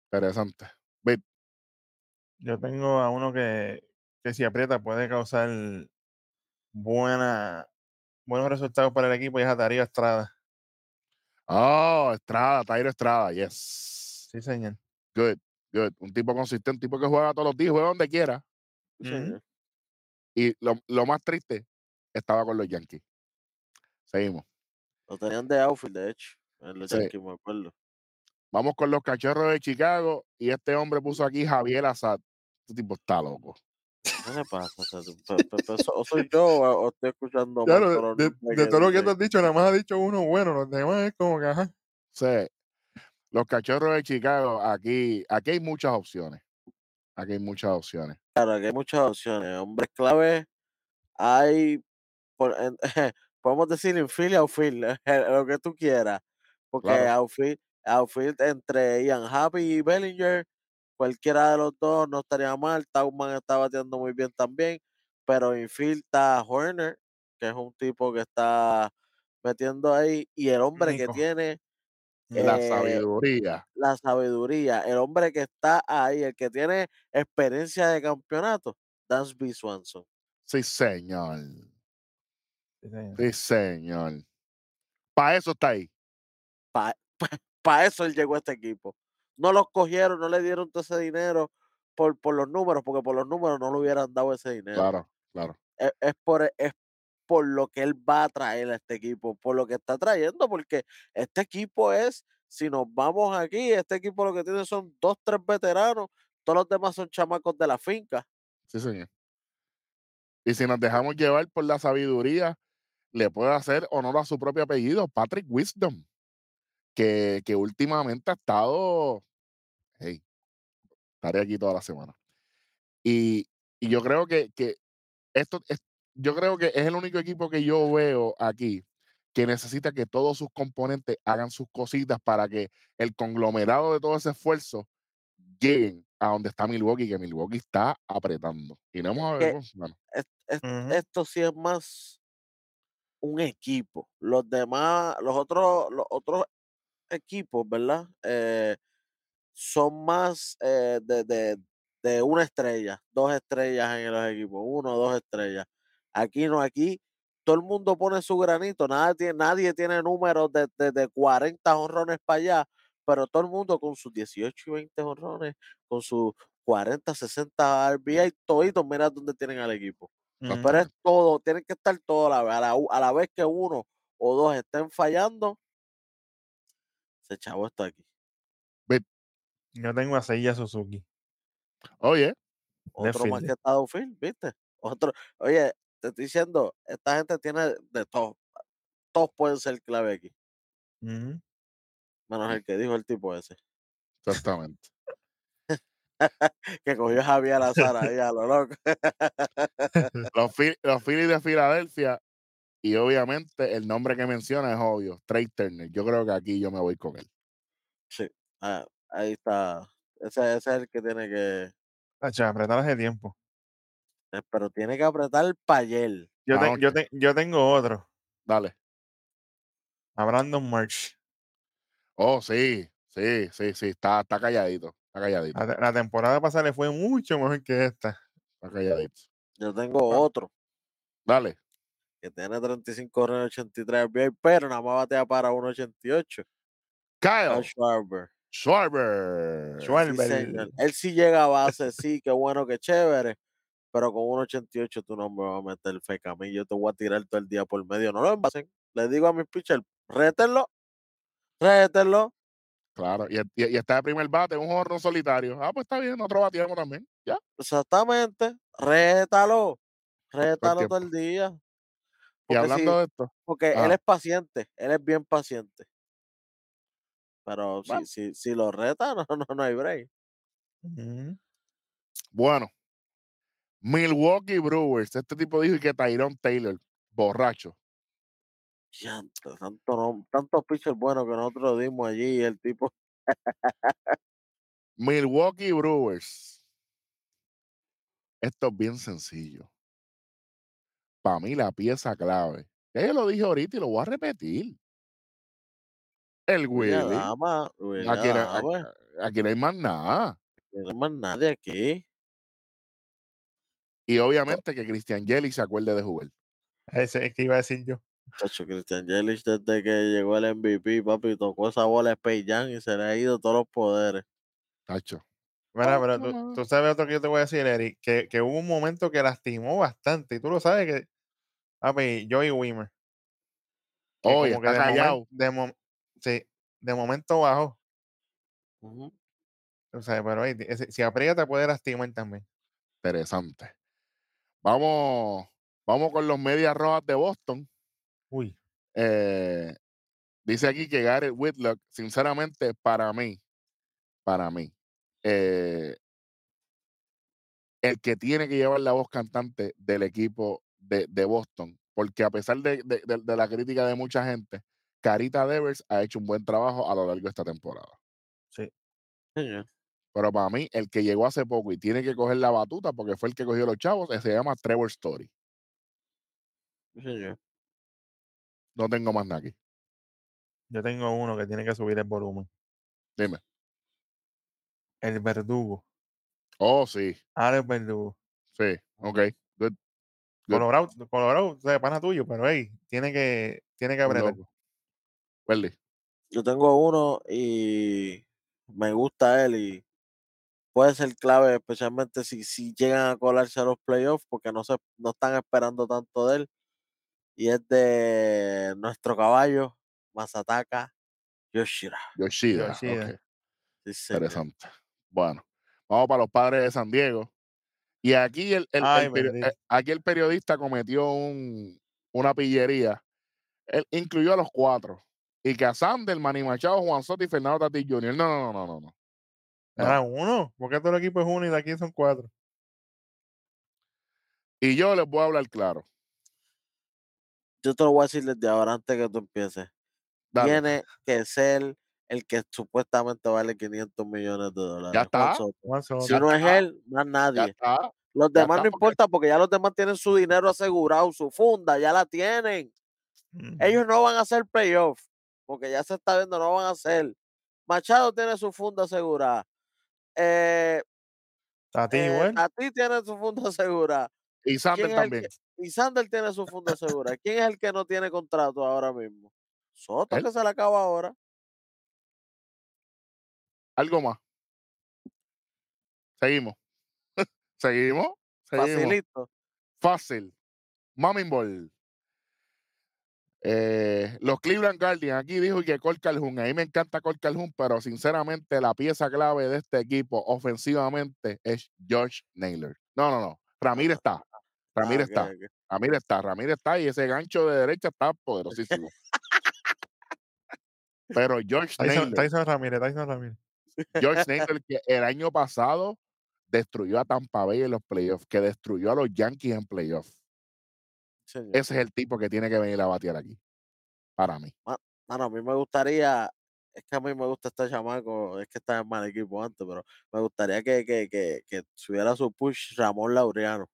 Interesante. Yo tengo a uno que, que si aprieta puede causar buena, buenos resultados para el equipo y es a Darío Estrada. Oh, Estrada, Tairo Estrada, yes. Sí, señor. Good, good. Un tipo consistente, un tipo que juega todos los días, juega donde quiera. Sí, Ujú. señor. Y lo, lo más triste, estaba con los Yankees. Seguimos. Lo tenían de outfield, de hecho, en los Sí. Yankees, me acuerdo. Vamos con los cachorros de Chicago. Y este hombre puso aquí Javier Azad. Este tipo está loco. ¿Qué le pasa? O, sea, pe- pe- pe- so- ¿o soy yo o, o estoy escuchando Claro, de, todo lo que tú has dicho, nada más ha dicho uno bueno, los demás es como que, ajá. Sí. Los cachorros de Chicago, aquí, aquí hay muchas opciones. Aquí hay muchas opciones. Claro, aquí hay muchas opciones. Hombres clave, hay, por- en- [LAUGHS] podemos decir infield y outfield, [LAUGHS] lo que tú quieras. Porque Claro. outfield, outfield entre Ian Happy y Bellinger, cualquiera de los dos no estaría mal. Tauman está bateando muy bien también. pero infield está Horner, que es un tipo que está metiendo ahí, y el hombre que tiene La eh, sabiduría. la sabiduría, el hombre que está ahí, el que tiene experiencia de campeonato, Dansby Swanson. Sí, señor. Sí, señor. Sí, señor. Para eso está ahí. Para [LAUGHS] eso él llegó a este equipo. No los cogieron, no le dieron todo ese dinero por, por los números, porque por los números no le hubieran dado ese dinero. Claro, claro. Es, es por, es por lo que él va a traer a este equipo, por lo que está trayendo, porque este equipo es, si nos vamos aquí, este equipo lo que tiene son dos, tres veteranos, todos los demás son chamacos de la finca. Sí, señor. Y si nos dejamos llevar por la sabiduría, le puede hacer honor a su propio apellido, Patrick Wisdom, que, que últimamente ha estado, hey, estaré aquí toda la semana. Y, y yo creo que, que esto es, yo creo que es el único equipo que yo veo aquí que necesita que todos sus componentes hagan sus cositas para que el conglomerado de todo ese esfuerzo lleguen a donde está Milwaukee, que Milwaukee está apretando. Y no hemos Que- bueno, Es- es- Ujú. Esto sí es más un equipo. Los demás, los otros, los otros equipos, ¿verdad? Eh, son más eh, de, de- de una estrella, dos estrellas en los equipos, uno o dos estrellas. Aquí no, aquí todo el mundo pone su granito, nadie tiene, nadie tiene números de, de, de 40 honrones para allá, pero todo el mundo con sus 18 y 20 honrones, con sus 40, 60 RBI, toditos, mira dónde tienen al equipo. Pero es todo, tienen que estar todos a la a la vez que uno o dos estén fallando, chavo esto aquí. Yo tengo a Seiya Suzuki. oye, Otro más que Estado Phil, ¿viste? Otro, oye, te estoy diciendo, esta gente tiene de todo. Todos pueden ser clave aquí, Ujú. menos el que dijo el tipo ese, exactamente. [LAUGHS] que cogió Javier Alazar ahí a lo loco. [LAUGHS] los, Phil- los Phillies de Filadelfia, y obviamente el nombre que menciona es obvio, Trey Turner. Yo creo que aquí yo me voy con él. Sí, ah, ahí está. Ese, ese es el que tiene que, Tacho, apretar hace tiempo. eh, pero tiene que apretar para ayer. Yo, te- yo, te- yo tengo otro. Dale. A Brandon March. Oh, sí, sí, sí, sí, está, está calladito, está calladito, la temporada pasada le fue mucho mejor que esta. está calladito. Yo tengo Ah. otro Dale. Que tiene 35 runs, 83 RBI, pero nada más batea para 1.88. Kyle Kyle Schwarber. Schwarber. Sí, Schwarber. Él sí llega a [LAUGHS] base, sí, qué bueno, qué chévere. Pero con 1.88 tú no me vas a meter feca a mí. Yo te voy a tirar todo el día por medio. No lo envasen. Le digo a mis pitchers, rétenlo. Rétenlo. Claro, y, y, y está de primer bate, un horno solitario. Ah, pues está bien, otro bateamos también. Ya. Exactamente. Rétalo. Rétalo todo el día. Y Porque, hablando si- de esto, porque él es paciente. Él es bien paciente. Pero Bueno. si, si, si lo reta, [LAUGHS] no, no, no hay break. Bueno, Milwaukee Brewers, este tipo dijo que Tyrone Taylor, borracho. Tanto tantos pitchers buenos que nosotros dimos allí y el tipo Milwaukee Brewers. Esto es bien sencillo. Para mí la pieza clave. Ya yo lo dije ahorita y lo voy a repetir. El Willy. Dama, Aquí, no- Dama, aquí- aquí no hay más nada. no hay más nadie aquí. Y obviamente que Christian Jelly se acuerde de jugar. Ese es que iba a decir yo. Chacho, Christian Yelich desde que llegó el MVP, papi, tocó esa bola a Space Jam y se le ha ido todos los poderes. Tacho. Mira, pero tú sabes otro que yo te voy a decir, Eric, que, que hubo un momento que lastimó bastante. Y tú lo sabes que. Papi, Joey Wimmer. que Oye, como que de, momen- callado. de, mom- sí, de momento. Ujú. O sea, pero ese- si aprieta puede lastimar también. Interesante. Vamos, vamos con los medias rojas de Boston. Uy. Eh, dice aquí que Garrett Whitlock, sinceramente, para mí, para mí, eh, el que tiene que llevar la voz cantante del equipo de, de Boston, porque a pesar de, de- de- de la crítica de mucha gente, Carita Devers ha hecho un buen trabajo a lo largo de esta temporada. Sí. Pero para mí, el que llegó hace poco y tiene que coger la batuta porque fue el que cogió los chavos, eh, se llama Trevor Story. Sí. No tengo más nada aquí. Yo tengo uno que tiene que subir el volumen. Dime. El verdugo. Oh, sí, Alex Verdugo. sí. Ok. Good. Good. Colorado, Colorado, o sea, pana tuyo, pero hey, tiene que, tiene que apretar. Welly. Yo tengo uno y me gusta él y puede ser clave, especialmente si, si llegan a colarse a los playoffs, porque no se no están esperando tanto de él. Y es de nuestro caballo, Masataka Yoshira. Yoshida. Yoshida. Sí. Interesante. Bueno, vamos para los padres de San Diego. Y aquí el, el- Ay, bendito. eh, aquí el periodista cometió un, una pillería. Él incluyó a los cuatro. Y que a Sander, Manny Machado, Juan Soto y Fernando Tatis Jr. No, no, no, no, no, no. No. Era uno, porque todo el equipo es uno y de aquí son cuatro. Y yo les voy a hablar claro. Yo te lo voy a decir desde ahora, antes que tú empieces. Dale. Tiene que ser el que supuestamente vale 500 millones de dólares. Ya está. Soto. Juan Soto. Si Ya no es él, más Ya nadie. está. Los ya demás no importa porque ya los demás tienen su dinero asegurado, su funda, ya la tienen. Ellos no van a hacer playoff, porque ya se está viendo, no van a hacer. Machado tiene su funda asegurada. Eh, Tati eh, igual. Tati tiene su funda [LAUGHS] asegurada. Y Sander ¿Quién es el también. Y Sander tiene su funda asegurada. ¿Quién es el que no tiene contrato ahora mismo? Soto, que se le acaba ahora. Algo más. Seguimos. [LAUGHS] Seguimos. Seguimos. Facilito. Fácil. Mami Ball. Eh, los Cleveland Guardians aquí dijo que Cole Calhoun. A mí me encanta Cole Calhoun, pero sinceramente la pieza clave de este equipo ofensivamente es George Naylor. No, no, no. Ramírez está. Ramírez Ah, está. Ramírez está. Ramírez está y ese gancho de derecha está poderosísimo. [LAUGHS] pero George Tyson, Naylor, Tyson Ramírez, Tyson Ramírez. George Naylor que el año pasado destruyó a Tampa Bay en los playoffs, que destruyó a los Yankees en playoffs. Ese es el tipo que tiene que venir a batear aquí. Para mí. Mano, a mí me gustaría, es que a mí me gusta este chamaco, es que está en mal equipo antes, pero me gustaría que, que, que, que subiera su push Ramón Laureano.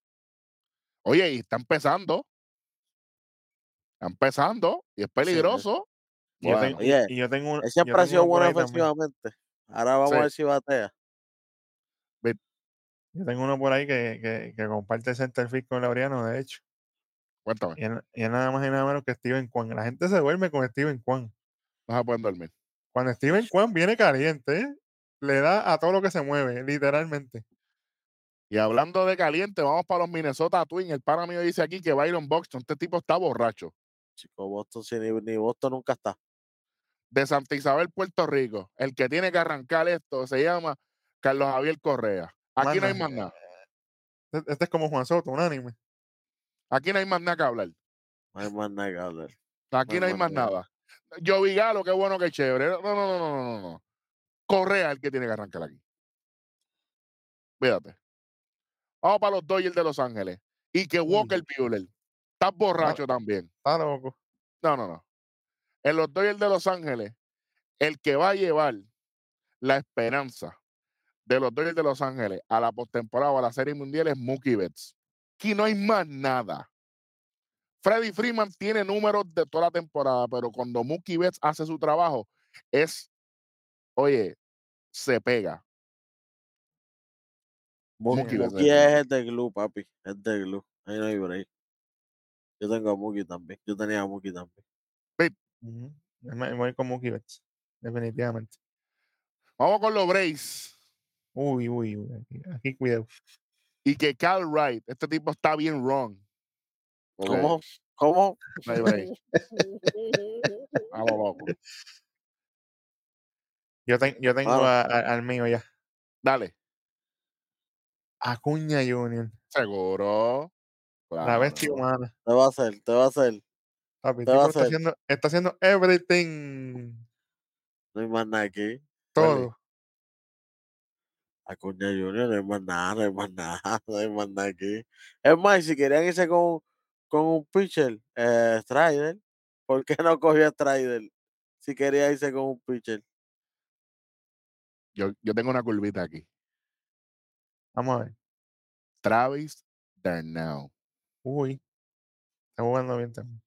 Oye, y está empezando. Está empezando y es peligroso. Y yo, tengo, oye, y yo tengo un. Sido bueno ofensivamente. Ahora vamos Sí. a ver si batea. Yo tengo uno por ahí que, que, que comparte el centerfield con Laureano, de hecho. Cuéntame. Y es, y es nada más y nada menos que Steven Kwan. La gente se duerme con Steven Kwan. No se pueden dormir. Cuando Steven Kwan viene caliente, ¿eh? le da a todo lo que se mueve, literalmente. Y hablando de caliente, vamos para los Minnesota Twins. El pana mío dice aquí que Byron Buxton, este tipo está borracho. Chico, Boston, si ni, ni Boston nunca está. De Santa Isabel, Puerto Rico. El que tiene que arrancar esto se llama Carlos Javier Correa. Aquí no hay más nada. Este, este es como Juan Soto, un anime. Aquí no hay más nada que hablar. No hay más nada que hablar. Aquí no hay más nada. Yo Galo, qué bueno, qué chévere. No, no, no, no, no, no. Correa es el que tiene que arrancar aquí. Fíjate. Vamos para los Dodgers de Los Ángeles. Y que Walker Buehler. Estás borracho también. Está loco. No, no, no. En los Dodgers de Los Ángeles, el que va a llevar la esperanza de los Dodgers de Los Ángeles a la postemporada o a la Serie Mundial es Mookie Betts. Aquí no hay más nada. Freddy Freeman tiene números de toda la temporada, pero cuando Mookie Betts hace su trabajo, es, oye, se pega. Mookie, Mookie es el de glue, papi. Es de glue. Ahí no hay break. Yo tengo a Mookie también. Yo tenía a Mookie también. Ujú. Es más, Voy con Mookie Betts, definitivamente. Vamos con los Braves. Uy, uy, uy. Aquí, aquí cuidado. Y que Cal Wright, este tipo está bien wrong. Ok, ¿Cómo? ¿Cómo? No hay break. [LAUGHS] Lo loco. Yo, ten- yo tengo Claro. a- a- al mío ya. Dale. Acuña Junior. Seguro. La bestia humana. Te va a hacer, te va a hacer. Papi, a tipo está haciendo, está haciendo everything. No hay más nada aquí. Todo. Acuña Junior, no hay más nada, no hay más [LAUGHS] nada, no hay más nada aquí. Es más, si querían irse con, con un pitcher, eh, Strider, ¿por qué no cogió a Strider? Si quería irse con un pitcher. yo, yo tengo una curvita aquí. Vamos a ver. Travis Darnell. Uy. Está jugando bien también.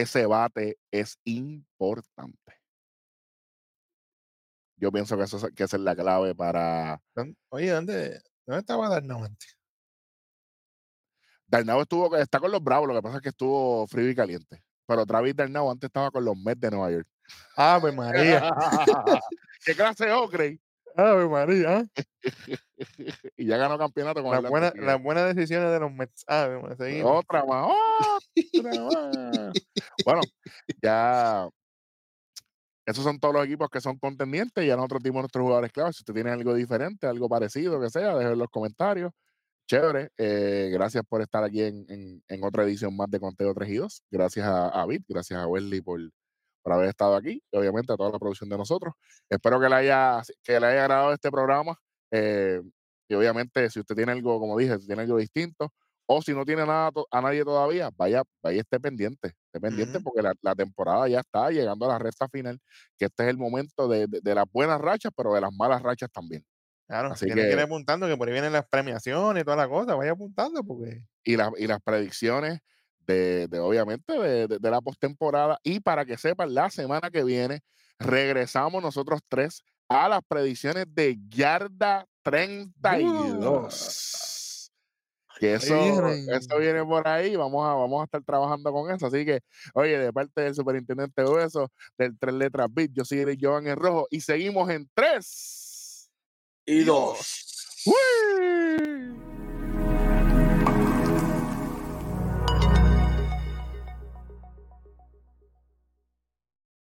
Ese bate es importante. Yo pienso que eso es- que esa es la clave para. ¿Dónde- Oye, ¿dónde, dónde estaba Darnell antes? Darnell estuvo, está con los Bravos, lo que pasa es que estuvo frío y caliente. Pero Travis Darnell antes estaba con los Mets de Nueva York. Ave María. [LAUGHS] ¿Qué clase de ocre? Ave María. [LAUGHS] y ya ganó campeonato con así que las buenas decisiones de los Mets. Ave María. Otra más. otra [LAUGHS] más. Bueno, ya. Esos son todos los equipos que son contendientes. Ya nosotros dimos nuestros jugadores claves. Si usted tiene algo diferente, algo parecido, que sea, déjenlo en los comentarios. Chévere. eh, gracias por estar aquí en, en- otra edición más de Conteo 3 y 2. Gracias a, a gracias a Wesley por, por haber estado aquí. Y obviamente a toda la producción de nosotros. Espero que le haya, que le haya agradado este programa. eh, y obviamente, si usted tiene algo, como dije, si tiene algo distinto, o si no tiene nada a nadie todavía, vaya, vaya esté pendiente, esté pendiente porque la, la temporada ya está llegando a la recta final, que este es el momento de, de- de las buenas rachas, pero de las malas rachas también. Claro, Así tiene que ir que- apuntando que por ahí vienen las premiaciones y toda la cosa. Vaya apuntando porque. Y, las y las predicciones de, de, obviamente, de, de- de la postemporada. Y para que sepan, la semana que viene regresamos nosotros tres a las predicciones de Yarda 32. Que eso, eso viene por ahí, vamos a, vamos a estar trabajando con eso. Así que, oye, de parte del superintendente Hueso, del Tres Letras Beat, yo soy Jovan en rojo y seguimos en tres. Y dos.